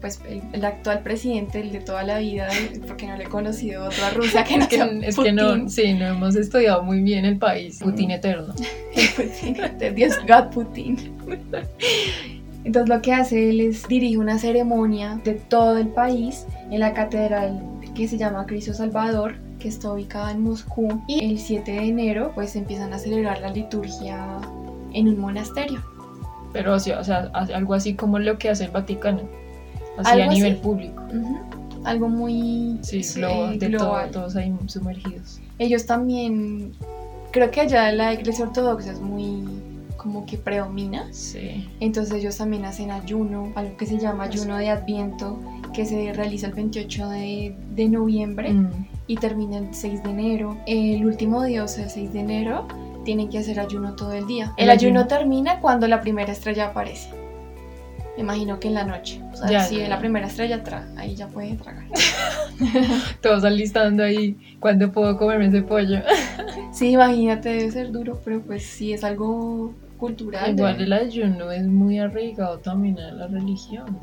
pues el, actual presidente, el de toda la vida, porque no le he conocido otro a Rusia que no es que, es que no, sí, no hemos estudiado muy bien el país. Putin eterno. Putin, Dios God Putin. Entonces lo que hace él es dirige una ceremonia de todo el país en la catedral que se llama Cristo Salvador, que está ubicada en Moscú. Y el 7 de enero pues empiezan a celebrar la liturgia en un monasterio. Pero o sea, o sea, algo así como lo que hace el Vaticano, así Algo a así. nivel público. Ujú. Algo muy Sí, global, de todo, global. todos ahí sumergidos. Ellos también, creo que allá la iglesia ortodoxa es muy como que predomina. Sí. Entonces ellos también hacen ayuno, algo que se llama ayuno de Adviento, que se realiza el 28 de, de noviembre Mm, y termina el 6 de enero. El último día, o sea, el 6 de enero, tienen que hacer ayuno todo el día. El El ayuno ayuno. termina cuando la primera estrella aparece. Me imagino que en la noche. O sea, Ya, si ya. la primera estrella, tra ahí ya puede tragar. Todos alistando ahí, ¿cuándo puedo comerme ese pollo? Sí, imagínate, debe ser duro, pero pues sí es algo cultural. Igual de- el ayuno es muy arraigado también a la religión.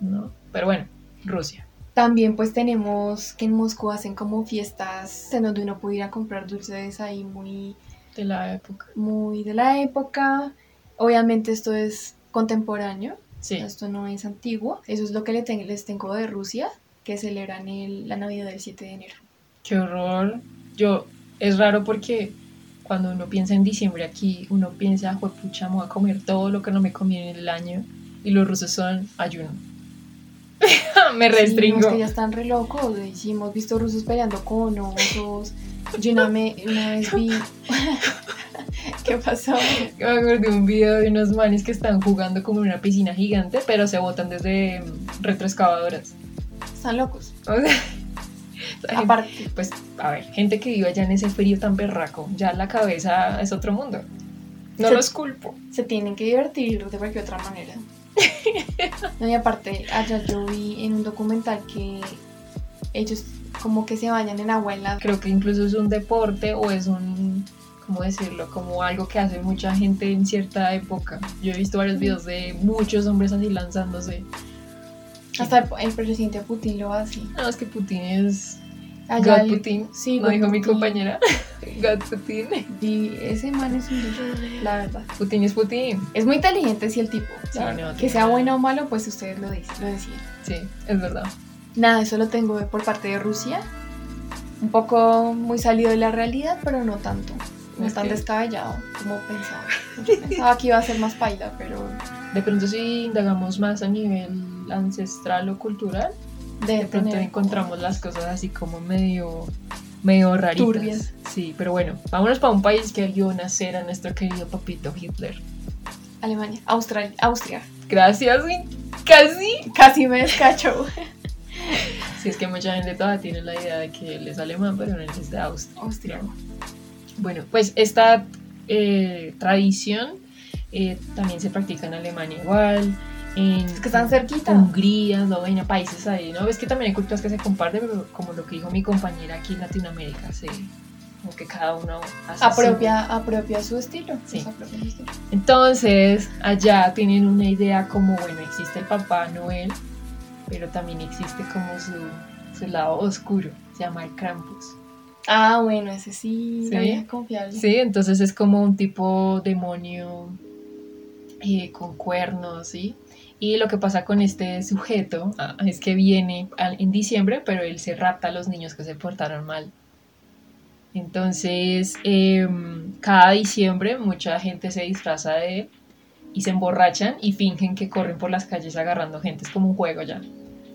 ¿no? Pero bueno, Rusia. También pues tenemos que en Moscú hacen como fiestas en donde uno puede ir a comprar dulces ahí muy, De la época. muy de la época. Obviamente esto es contemporáneo, Sí. esto no es antiguo. Eso es lo que les tengo de Rusia, que celebran el- la Navidad del 7 de enero. Qué horror. Yo, es raro porque cuando uno piensa en diciembre aquí, uno piensa, juepucha, me voy a comer todo lo que no me comí en el año. Y los rusos son ayuno. me Sí, restringo. es que ya están re locos. Sí, hemos visto rusos peleando con osos. Yo una, me- una vez vi... ¿Qué pasó? Me acuerdo de un video de unos manes que están jugando como en una piscina gigante, pero se botan desde mm, retroexcavadoras. Están locos. O sea, Aparte, pues, a ver, gente que vive allá en ese frío tan berraco, ya la cabeza es otro mundo. No Se- los culpo. se tienen que divertir de cualquier otra manera. No, y aparte, allá yo vi en un documental que ellos como que se bañan en agua helada. Creo que incluso es un deporte o es un, ¿cómo decirlo? Como algo que hace mucha gente en cierta época. Yo he visto varios videos de muchos hombres así lanzándose. Hasta el, el presidente Putin lo hace. No, es que Putin es... Allá God Putin, Sí, no God dijo mi Putin. compañera. God Putin. Y ese man es un duro, la verdad. Putin es Putin. Es muy inteligente, sí, el tipo. Sí, no, verdad. que sea bueno o malo, pues ustedes lo, dic- lo deciden. Sí, es verdad. Nada, eso lo tengo por parte de Rusia. Un poco muy salido de la realidad, pero no tanto. No Es tan que- descabellado como pensaba. Yo pensaba que iba a ser más paila, pero De pronto si indagamos más a nivel ancestral o cultural, de de pronto tener encontramos las cosas así como medio, medio raritas. Turbias. Sí, pero bueno, vámonos para un país que vio nacer a nuestro querido papito Hitler. Alemania, Australia, Austria. Gracias, casi. Casi me descacho. Si es que mucha gente todavía tiene la idea de que él es alemán, pero él es de Austria. Austria. Bueno, pues esta eh, tradición eh, también se practica en Alemania igual. En Es que están cerquita. Hungría, Eslovenia, países ahí, ¿no? Es que también hay culturas que se comparten, pero como lo que dijo mi compañera aquí en Latinoamérica, se, como que cada uno hace su- Apropia, su estilo. Sí. pues, apropia su estilo. Entonces, allá tienen una idea como, bueno, existe el Papá Noel, pero también existe como su, su lado oscuro, se llama el Krampus. Ah, bueno, ese sí, Sí. es confiable. Sí, entonces es como un tipo demonio eh, con cuernos, ¿sí? Y lo que pasa con este sujeto ah, es que viene en diciembre, pero él se rapta a los niños que se portaron mal. Entonces, em, cada diciembre mucha gente se disfraza de él y se emborrachan y fingen que corren por las calles agarrando gente. Es como un juego ya.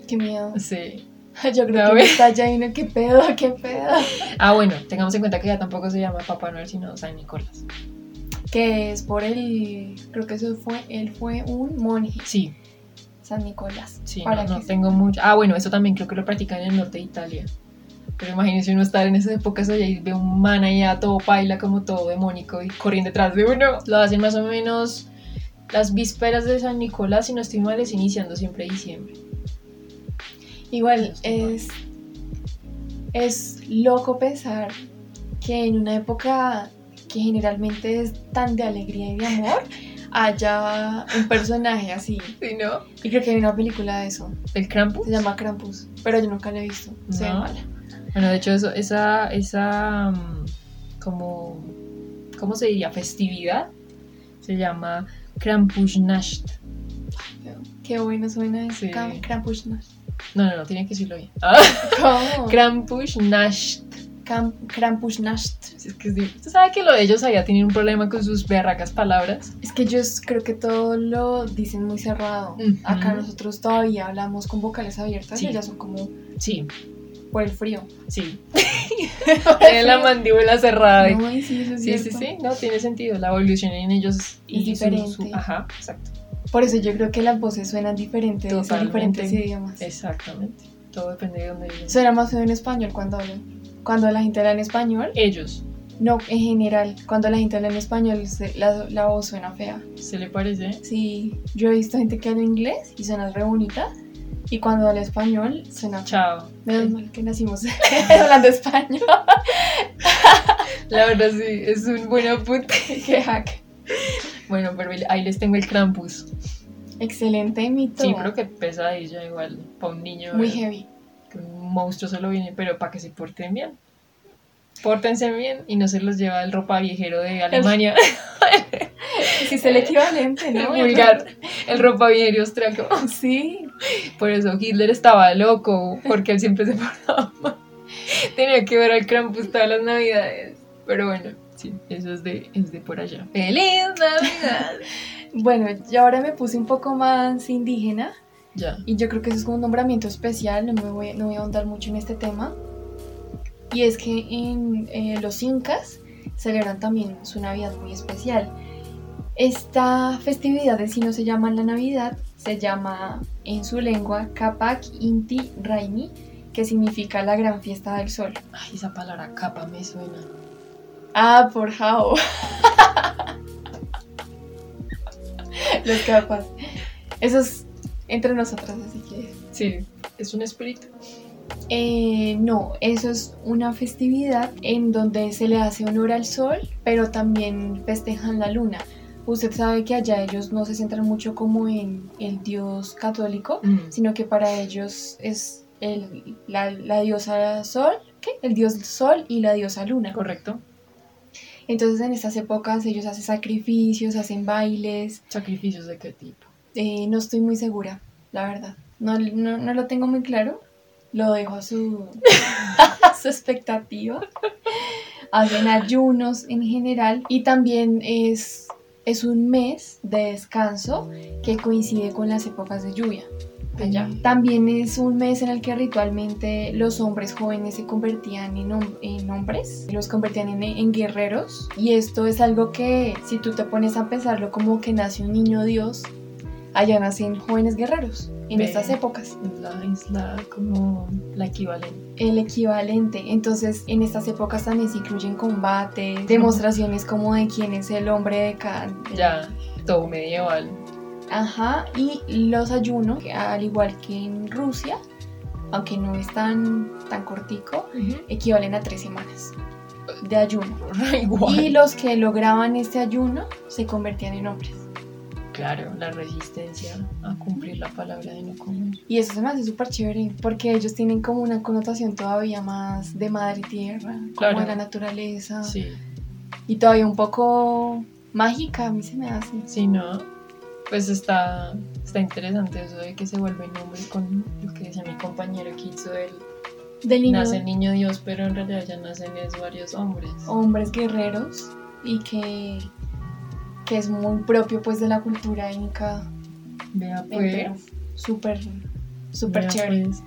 Qué miedo. Sí. Yo creo A que está ya y no, qué pedo, qué pedo. Ah, bueno, tengamos en cuenta que ya tampoco se llama Papá Noel, sino San Nicolás. Que es por el, creo que eso fue, él fue un monje, Sí, San Nicolás. Sí, Para no, no tengo mucho. Ah, bueno, eso también creo que lo practican en el norte de Italia. Pero imagínense uno estar en esas épocas allá y ve un man allá todo paila, como todo demónico y corriendo detrás de uno. Lo hacen más o menos las vísperas de San Nicolás, si no estoy mal, es iniciando siempre diciembre. Igual es, es loco pensar que en una época que generalmente es tan de alegría y de amor, haya un personaje así. ¿Sí, no? Y creo que hay una película de eso. ¿El Krampus? Se llama Krampus, pero yo nunca la he visto. Se ve No. mala. Bueno, de hecho, eso, esa, esa, mm, como, ¿cómo se diría? Festividad se llama Krampusnacht. Qué bueno suena eso. Sí. Kram- Krampusnacht. No, no, no, tiene que decirlo bien. Ah. ¿Cómo? Krampusnacht. Krampusnacht. Es que. Usted sabe que lo de ellos allá tienen un problema con sus berracas palabras. Es que ellos creo que todo lo dicen muy cerrado. Acá nosotros todavía hablamos con vocales abiertas Sí. y ellas son como Sí, por el frío. sí. Tienen la mandíbula cerrada. No, sí, eso es Sí, sí, sí, no, tiene sentido. La evolución en ellos y Es su- diferente. su- ajá, exacto. Por eso yo creo que las voces suenan diferentes en diferentes idiomas. Exactamente. Todo depende de dónde viven. Suena más feo en español cuando hablan. Cuando la gente habla en español, Ellos, no, en general, cuando la gente habla en español, se- la, la voz suena fea. ¿se le parece? Sí, yo he visto gente que habla inglés y suena re bonita. Y cuando habla español, suena fea. Chao. Menos mal que nacimos hablando español. La verdad sí, es un buen apunte. Qué hack. Bueno, pero ahí les tengo el Krampus. Excelente mito. Sí, pero que pesadilla igual para un niño. Muy heavy. Que un monstruo solo viene, pero para que se porten bien. Pórtense bien y no se los lleva el ropa viejero de Alemania. Sí, es el equivalente, ¿no? vulgar, el ropa viejero austriaco. Sí. Por eso Hitler estaba loco, porque él siempre se portaba mal. Tenía que ver al Krampus todas las navidades. Pero bueno, sí, eso es de, es de por allá. ¡Feliz Navidad! Bueno, yo ahora me puse un poco más indígena. Ya. Y yo creo que eso es como un nombramiento especial, no, me voy, no voy a ahondar mucho en este tema. Y es que en eh, los incas celebran también su Navidad muy especial. Esta festividad en sí no se llama la Navidad, se llama en su lengua Capac Inti Raimi, que significa la gran fiesta del sol. Ay, esa palabra capa me suena. Ah, por Jao. Los capas. Eso es entre nosotras, así que Sí, es un espíritu. Eh, no, eso es una festividad en donde se le hace honor al sol, pero también festejan la luna. Usted sabe que allá ellos no se centran mucho como en el dios católico, Mm. sino que para ellos es el- la, la diosa sol, ¿qué? El dios sol y la diosa luna. Correcto. Entonces en estas épocas ellos hacen sacrificios, hacen bailes, ¿Sacrificios de qué tipo? Eh, no estoy muy segura, la verdad. No, no, no lo tengo muy claro. Lo dejo a su, a su expectativa. Hacen ayunos en general y también es, es un mes de descanso que coincide con las épocas de lluvia. Allá. También es un mes en el que ritualmente los hombres jóvenes se convertían en, hom- en hombres, los convertían en, en guerreros. Y esto es algo que, si tú te pones a pensarlo, como que nace un niño Dios, allá nacen jóvenes guerreros en Ve. estas épocas. Es la isla como la equivalente. El equivalente. Entonces, en estas épocas también se incluyen combates, demostraciones como de quién es el hombre de cada. Ya, todo medieval. Ajá, y los ayunos, al igual que en Rusia, aunque no es tan, tan cortico, equivalen a tres semanas de ayuno. Igual. Y los que lograban este ayuno se convertían en hombres. Claro, la resistencia a cumplir la palabra de no comer. Y eso se me hace súper chévere, porque ellos tienen como una connotación todavía más de madre tierra, Claro. como de la naturaleza, Sí, y todavía un poco mágica, a mí se me hace. sí, ¿no? Pues está, está interesante eso de que se vuelven hombres con lo que decía mi compañero que hizo él. Del niño, Nace el niño Dios, pero en realidad ya nacen es varios hombres. hombres guerreros, y que, que es muy propio pues de la cultura inca Vea pues. Súper, súper chévere. pues.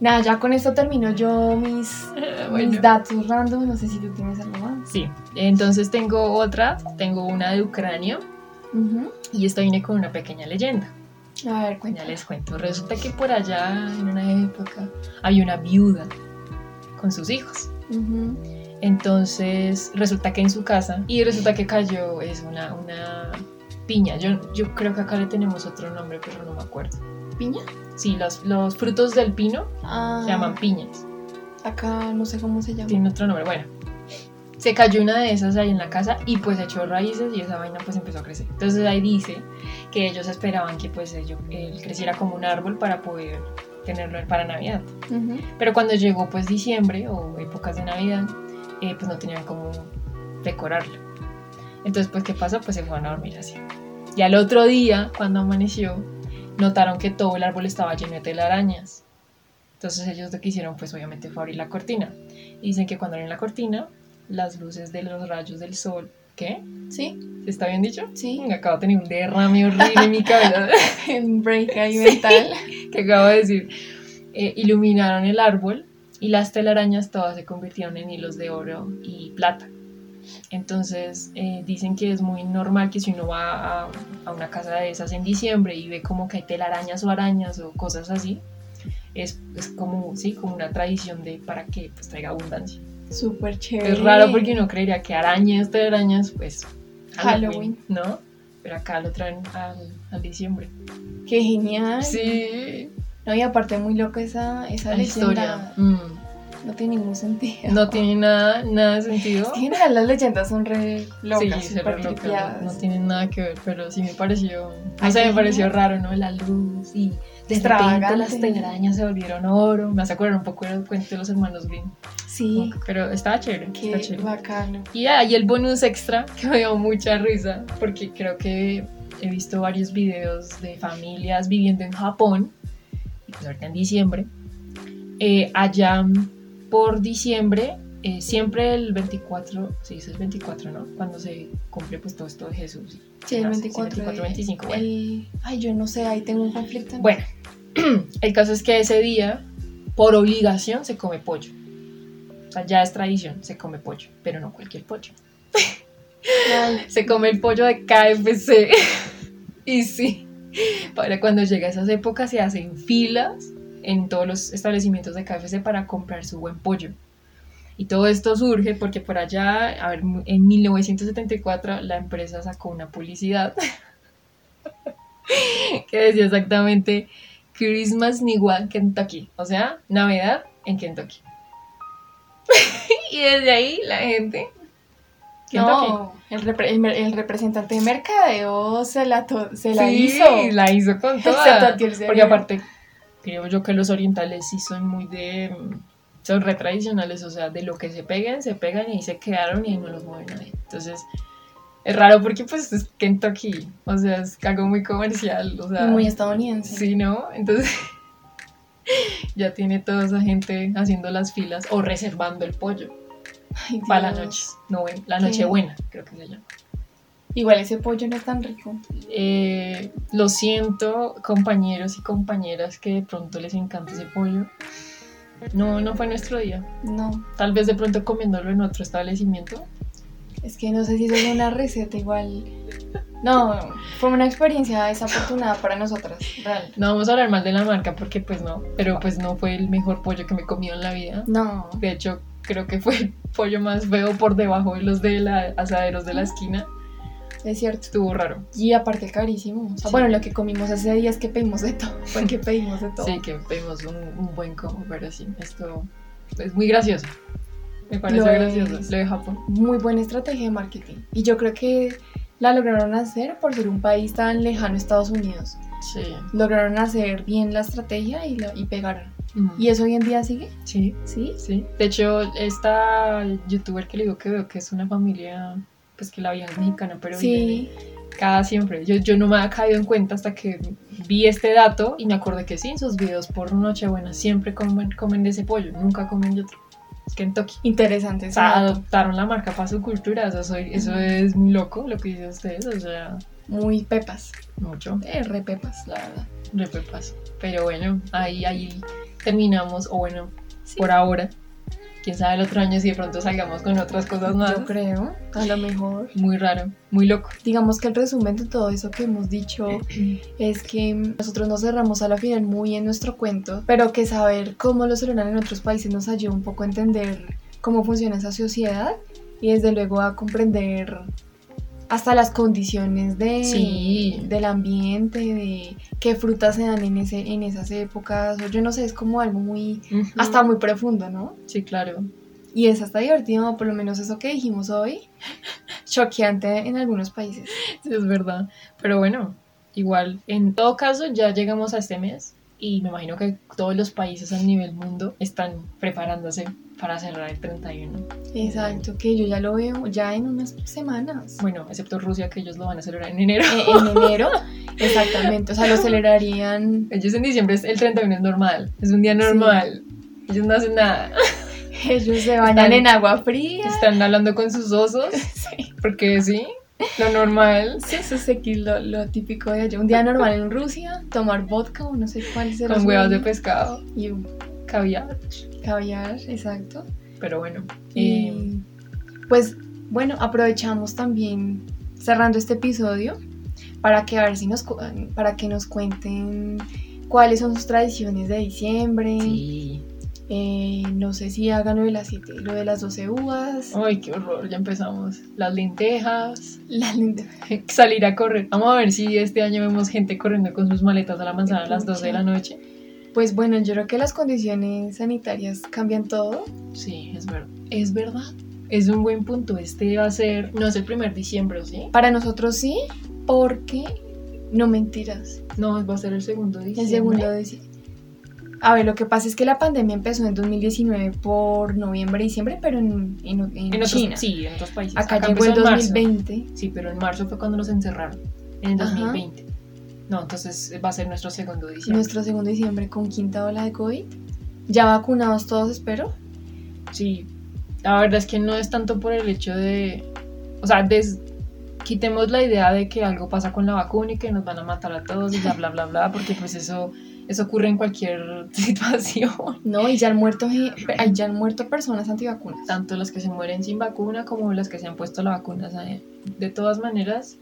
Nada, ya con esto termino yo mis, Bueno. mis datos random. No sé si tú tienes algo más. Sí, entonces tengo otra, tengo una de Ucrania y esta viene con una pequeña leyenda. A ver, Ya cuéntame. les cuento, resulta que por allá en una época había una viuda con sus hijos. Ujú. Entonces resulta que en su casa y resulta que cayó es una, una piña. Yo, yo creo que acá le tenemos otro nombre, pero no me acuerdo. ¿Piña? Sí, los, los frutos del pino Ah, se llaman piñas. Acá no sé cómo se llama. Tiene otro nombre. Bueno, se cayó una de esas ahí en la casa y pues echó raíces y esa vaina pues empezó a crecer. Entonces ahí dice que ellos esperaban que pues ello- él creciera como un árbol para poder tenerlo para Navidad. Ujú. Pero cuando llegó pues diciembre o épocas de Navidad, eh, pues no tenían cómo decorarlo. Entonces pues ¿qué pasó? Pues se fueron a dormir así. Y al otro día, cuando amaneció, notaron que todo el árbol estaba lleno de telarañas. Entonces ellos lo que hicieron pues obviamente fue abrir la cortina. Y dicen que cuando abren la cortina, las luces de los rayos del sol, ¿qué? ¿Sí? ¿Está bien dicho? Sí. Acabo de tener un derrame horrible en mi cabeza Un break ahí mental. que acabo de decir. Eh, iluminaron el árbol y las telarañas todas se convirtieron en hilos de oro y plata. Entonces eh, dicen que es muy normal que si uno va a, a una casa de esas en diciembre y ve como que hay telarañas o arañas o cosas así, es, es como, sí, como una tradición de para que pues, traiga abundancia. Súper chévere. Es raro porque uno creería que arañas, telarañas, pues Halloween. ¿no? Pero acá lo traen al, al diciembre. Qué genial. Sí, No, y aparte muy loco esa, esa la leyenda. historia. mm, No tiene ningún sentido. No tiene nada, nada de sentido. Es que en general las leyendas son re locas, sí, se súper re loca, tripeadas. no tienen nada que ver, pero sí me pareció, no sé, me pareció raro, ¿no? La luz y de repente las telarañas se volvieron oro. Me hace acordar un poco del cuento de los hermanos Grimm. Sí, Pero estaba chévere, qué chévere. bacano. Y hay el bonus extra que me dio mucha risa porque creo que he visto varios videos de familias viviendo en Japón, y pues ahorita en diciembre. Eh, allá por diciembre, eh, siempre el 24, se dice el 24, ¿no? Cuando se cumple pues todo esto de Jesús. Sí, el nace, 24. 24, 25, bueno. el- Ay, yo no sé, ahí tengo un conflicto. Bueno, el caso es que ese día, por obligación, se come pollo. O sea, ya es tradición, se come pollo, pero no cualquier pollo. Se come el pollo de KFC. y sí, para cuando llega esas épocas se hacen filas en todos los establecimientos de KFC para comprar su buen pollo. Y todo esto surge porque por allá, a ver, en 1974 la empresa sacó una publicidad que decía exactamente Christmas Nigua Kentucky, o sea, Navidad en Kentucky. y desde ahí la gente... No, el, repre- el mer- el representante de mercadeo se la, se la sí, hizo. la hizo con toda. Porque aparte, creo yo que los orientales sí son muy de... Son re tradicionales, o sea, de lo que se pegan, se pegan y ahí se quedaron y ahí no los mueve nadie. Entonces, es raro porque pues es Kentucky, o sea, es algo muy comercial, o sea... Muy estadounidense. Sí, ¿no? Entonces, ya tiene toda esa gente haciendo las filas o reservando el pollo Ay, para la Dios. noche. No, la noche buena, creo que se llama. Igual ese pollo no es tan rico. Eh, lo siento, compañeros y compañeras que de pronto les encanta ese pollo. No, no fue nuestro día. No, Tal vez de pronto comiéndolo en otro establecimiento. es que no sé si es una receta igual. No, fue una experiencia desafortunada para nosotras, real. No vamos a hablar mal de la marca porque pues no, pero pues no fue el mejor pollo que me he comido en la vida. No, De hecho, creo que fue el pollo más feo por debajo de los de la asaderos de la esquina. es cierto. Estuvo raro. Y aparte carísimo. O sea, Sí. Bueno, lo que comimos ese día es que pedimos de todo. Fue que pedimos de todo. Sí, que pedimos un, un buen combo, pero sí, esto es muy gracioso. Me parece Lo gracioso. es. Lo de Japón. Muy buena estrategia de marketing. Y yo creo que la lograron hacer por ser un país tan lejano a Estados Unidos. Sí. Lograron hacer bien la estrategia y, la- y pegaron. Mm. ¿Y eso hoy en día sigue? Sí, ¿Sí? sí. De hecho, esta youtuber que le digo que veo que es una familia, pues que la vieja es mexicana, pero Sí. cada siempre. Yo, yo no me había caído en cuenta hasta que vi este dato y me acordé que sí, en sus videos por Nochebuena siempre comen, comen de ese pollo, nunca comen de otro. Es Kentucky. Interesante. O sea, adoptaron la marca para su cultura, eso, soy, eso es muy loco lo que dicen ustedes, o sea, Muy pepas. mucho, Eh, re pepas, la verdad. de pepas. Pero bueno, ahí, ahí terminamos, o bueno, Sí. por ahora. Quién sabe el otro año si de pronto salgamos con otras cosas más. Yo creo, a lo mejor. Muy raro, muy loco. Digamos que el resumen de todo eso que hemos dicho es que nosotros nos cerramos a la final muy en nuestro cuento, pero que saber cómo lo celebran en otros países nos ayuda un poco a entender cómo funciona esa sociedad y desde luego a comprender hasta las condiciones de, Sí. del ambiente, de qué frutas se dan en, ese, en esas épocas, o yo no sé, es como algo muy, hasta muy profundo, ¿no? Sí, claro. Y es hasta divertido, por lo menos eso que dijimos hoy, choqueante en algunos países. Sí, es verdad. Pero bueno, igual, en todo caso, ya llegamos a este mes y me imagino que todos los países a nivel mundo están preparándose para cerrar el 31. Exacto, que yo ya lo veo ya en unas semanas. Bueno, excepto Rusia, que ellos lo van a celebrar en enero. Eh, en enero Exactamente, o sea, lo celebrarían. Ellos en diciembre, es- el 31 es normal, es un día normal. Ellos no hacen nada. Ellos se bañan Están- en agua fría. Están hablando con sus osos, Sí, porque sí, lo normal. sí, eso es aquí lo, lo típico de allá. Un día normal en Rusia, tomar vodka o no sé cuál será. Con su huevas de pescado, Y un caviar. caviar, exacto. Pero bueno, Y eh, pues bueno, aprovechamos también cerrando este episodio para que a ver si nos para que nos cuenten cuáles son sus tradiciones de diciembre. sí. Eh, no sé si hagan lo de las siete, lo de las 12 uvas. Ay, qué horror, ya empezamos. Las lentejas, La linda- salir a correr. Vamos a ver si este año vemos gente corriendo con sus maletas a la manzana a las 12 de la noche. Pues bueno, yo creo que las condiciones sanitarias cambian todo. Sí, es verdad. Es verdad. Es un buen punto. Este va a ser, no es el primer diciembre, ¿o ¿sí? Para nosotros sí, porque no mentiras. No, va a ser el segundo diciembre. El segundo de A ver, lo que pasa es que la pandemia empezó en 2019 por noviembre, diciembre, pero en, en, en En otros, China. Sí, en otros países. Acá, llegó empezó en en marzo. 2020. Sí, pero en marzo fue cuando nos encerraron. En el Ajá. 2020. No, entonces va a ser nuestro segundo diciembre. Nuestro segundo diciembre con quinta ola de COVID. Ya vacunados todos, espero. Sí, la verdad es que no es tanto por el hecho de, o sea, des- quitemos la idea de que algo pasa con la vacuna y que nos van a matar a todos y bla, bla, bla, bla, porque pues eso, eso ocurre en cualquier situación. No, y ya han muerto, ya han muerto personas antivacunas. Tanto las que se mueren sin vacuna como las que se han puesto la vacuna. o sea, de todas maneras,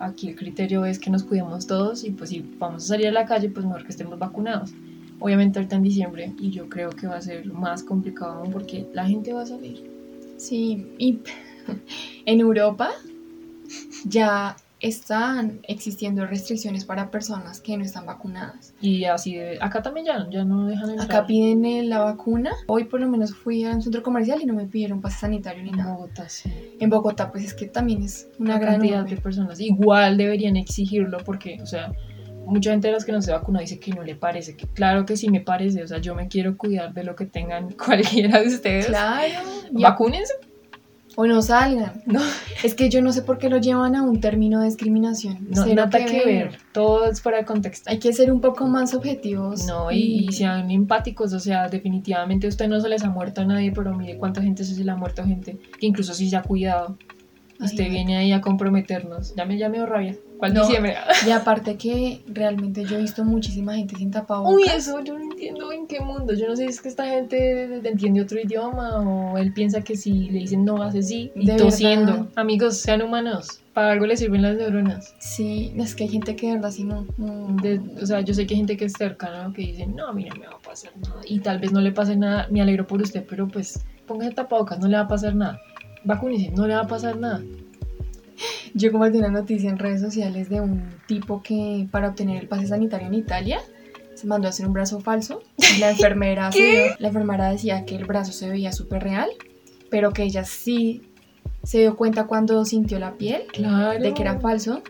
aquí el criterio es que nos cuidemos todos y pues si vamos a salir a la calle, pues mejor que estemos vacunados. Obviamente ahorita en diciembre y yo creo que va a ser más complicado aún porque la gente va a salir. Sí, y en Europa ya están existiendo restricciones para personas que no están vacunadas. Y así de, acá también ya, ya no dejan entrar. Acá piden eh, la vacuna. Hoy por lo menos fui a un centro comercial y no me pidieron pase sanitario ni en nada. Bogotá, sí. En Bogotá pues es que también es una Una gran cantidad de personas. Igual deberían exigirlo porque, o sea, mucha gente de las que no se vacuna dice que no le parece. Que claro que sí me parece. O sea, yo me quiero cuidar de lo que tengan cualquiera de ustedes. Claro. Vacúnense. O no salgan. No, Es que yo no sé por qué lo llevan a un término de discriminación. no nada que ver. Todo es fuera de contexto. Hay que ser un poco más objetivos. No, y, y sean empáticos, o sea, definitivamente a usted no se les ha muerto a nadie, pero mire cuánta gente se le ha muerto a gente que incluso se ha cuidado. Usted Ay, viene ahí a comprometernos. Ya me, ya me dio rabia. ¿Cuál No. diciembre? Y aparte que realmente yo he visto muchísima gente sin tapabocas. Uy, eso yo no entiendo en qué mundo. Yo no sé si es que esta gente entiende otro idioma o él piensa que si le dicen no hace sí y tosiendo. verdad. Amigos, sean humanos. Para algo les sirven las neuronas. Sí, es que hay gente que de verdad sí no. no- De- o sea, yo sé que hay gente que es cercana que dice, no, a mí no me va a pasar nada. Y tal vez no le pase nada, me alegro por usted, pero pues póngase tapabocas, no le va a pasar nada. Vacúnese, no le va a pasar nada. Yo compartí una noticia en redes sociales de un tipo que para obtener el pase sanitario en Italia se mandó a hacer un brazo falso. La enfermera, la enfermera decía que el brazo se veía súper real, pero que ella sí se dio cuenta cuando sintió la piel Claro. de que era falso.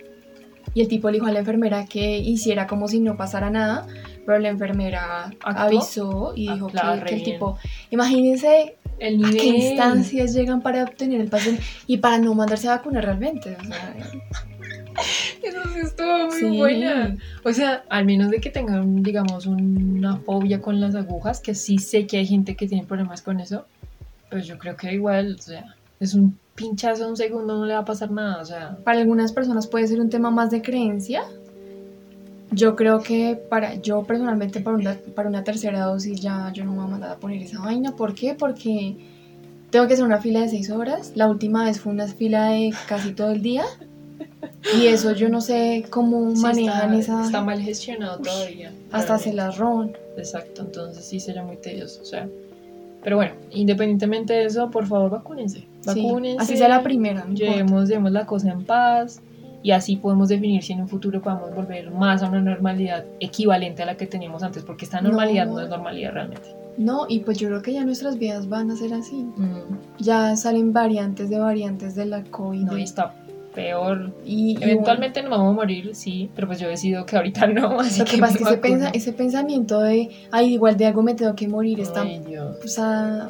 Y el tipo le dijo a la enfermera que hiciera como si no pasara nada, pero la enfermera avisó y Ah, dijo claro, que, que el tipo, imagínense El a nivel. qué instancias llegan para obtener el pase y para no mandarse a vacunar realmente. O sea, Eso sí estuvo muy Sí. buena. O sea, al menos de que tengan, digamos, una fobia con las agujas, que sí sé que hay gente que tiene problemas con eso, pues yo creo que igual, o sea, es un pinchazo un segundo, no le va a pasar nada, o sea, para algunas personas puede ser un tema más de creencia. Yo creo que para yo personalmente para una, para una tercera dosis ya yo no me voy a mandar a poner esa vaina. ¿Por qué? Porque tengo que hacer una fila de seis horas. La última vez fue una fila de casi todo el día. Y eso yo no sé cómo sí manejan está, esa... está mal gestionado todavía. hasta se las roban. Exacto, entonces sí sería muy tedioso, o sea. Pero bueno, independientemente de eso, por favor, vacúnense. Sí, Vacúnense. así sea la primera. no llevemos, llevemos la cosa en paz y así podemos definir si en un futuro podamos volver más a una normalidad equivalente a la que teníamos antes, porque esta normalidad no, No. es normalidad realmente. No, y pues yo creo que ya nuestras vidas van a ser así. Mm, Ya salen variantes de variantes de la COVID. no, y está peor. y, y Eventualmente nos vamos a morir, sí, pero pues yo decido que ahorita no, así Lo que pasa es que ese, pensa- ese pensamiento de, ay, igual de algo me tengo que morir, está, Ay, Dios. o sea,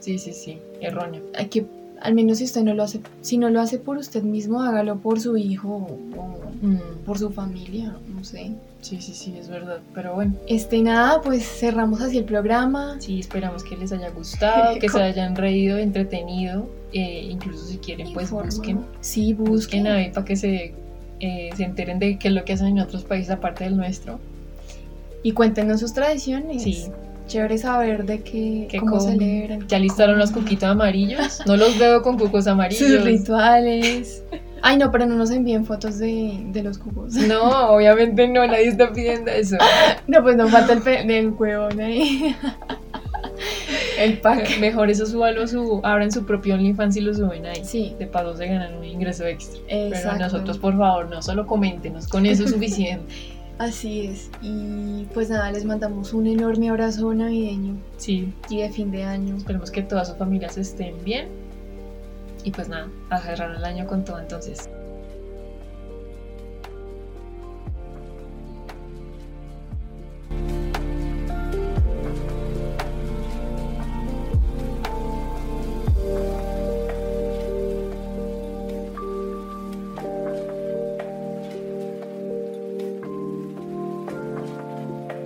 Sí, sí, sí, erróneo. hay que al menos si usted no lo hace, si no lo hace por usted mismo, hágalo por su hijo o Mm, por su familia, no sé. sí, sí, sí, es verdad. Pero bueno, Este, nada, pues cerramos así el programa. sí, esperamos que les haya gustado, que se hayan reído, entretenido. eh, incluso si quieren, pues Informa- busquen. Sí, Busquen busquen. ahí para que se, eh, se enteren de qué es lo que hacen en otros países aparte del nuestro. Y cuéntenos sus tradiciones. Sí. Chévere saber de qué, Que cómo celebran. Ya listaron los cuquitos amarillos. No los veo con cucos Sus amarillos. rituales. Ay, no, pero no nos envíen fotos de, de los cubos. No, obviamente no, nadie está pidiendo eso. No, pues nos falta el, pe- del huevón ahí. El pack. Mejor eso súbalo, su, abran su propio OnlyFans y lo suben ahí. Sí, De paso se ganan un ingreso extra. Pero exacto. nosotros, por favor, no solo coméntenos, con eso es suficiente. Así es. Y pues nada, les mandamos un enorme abrazo navideño Sí, y de fin de año. esperemos que todas sus familias estén bien. Y pues nada, a cerrar el año con todo entonces.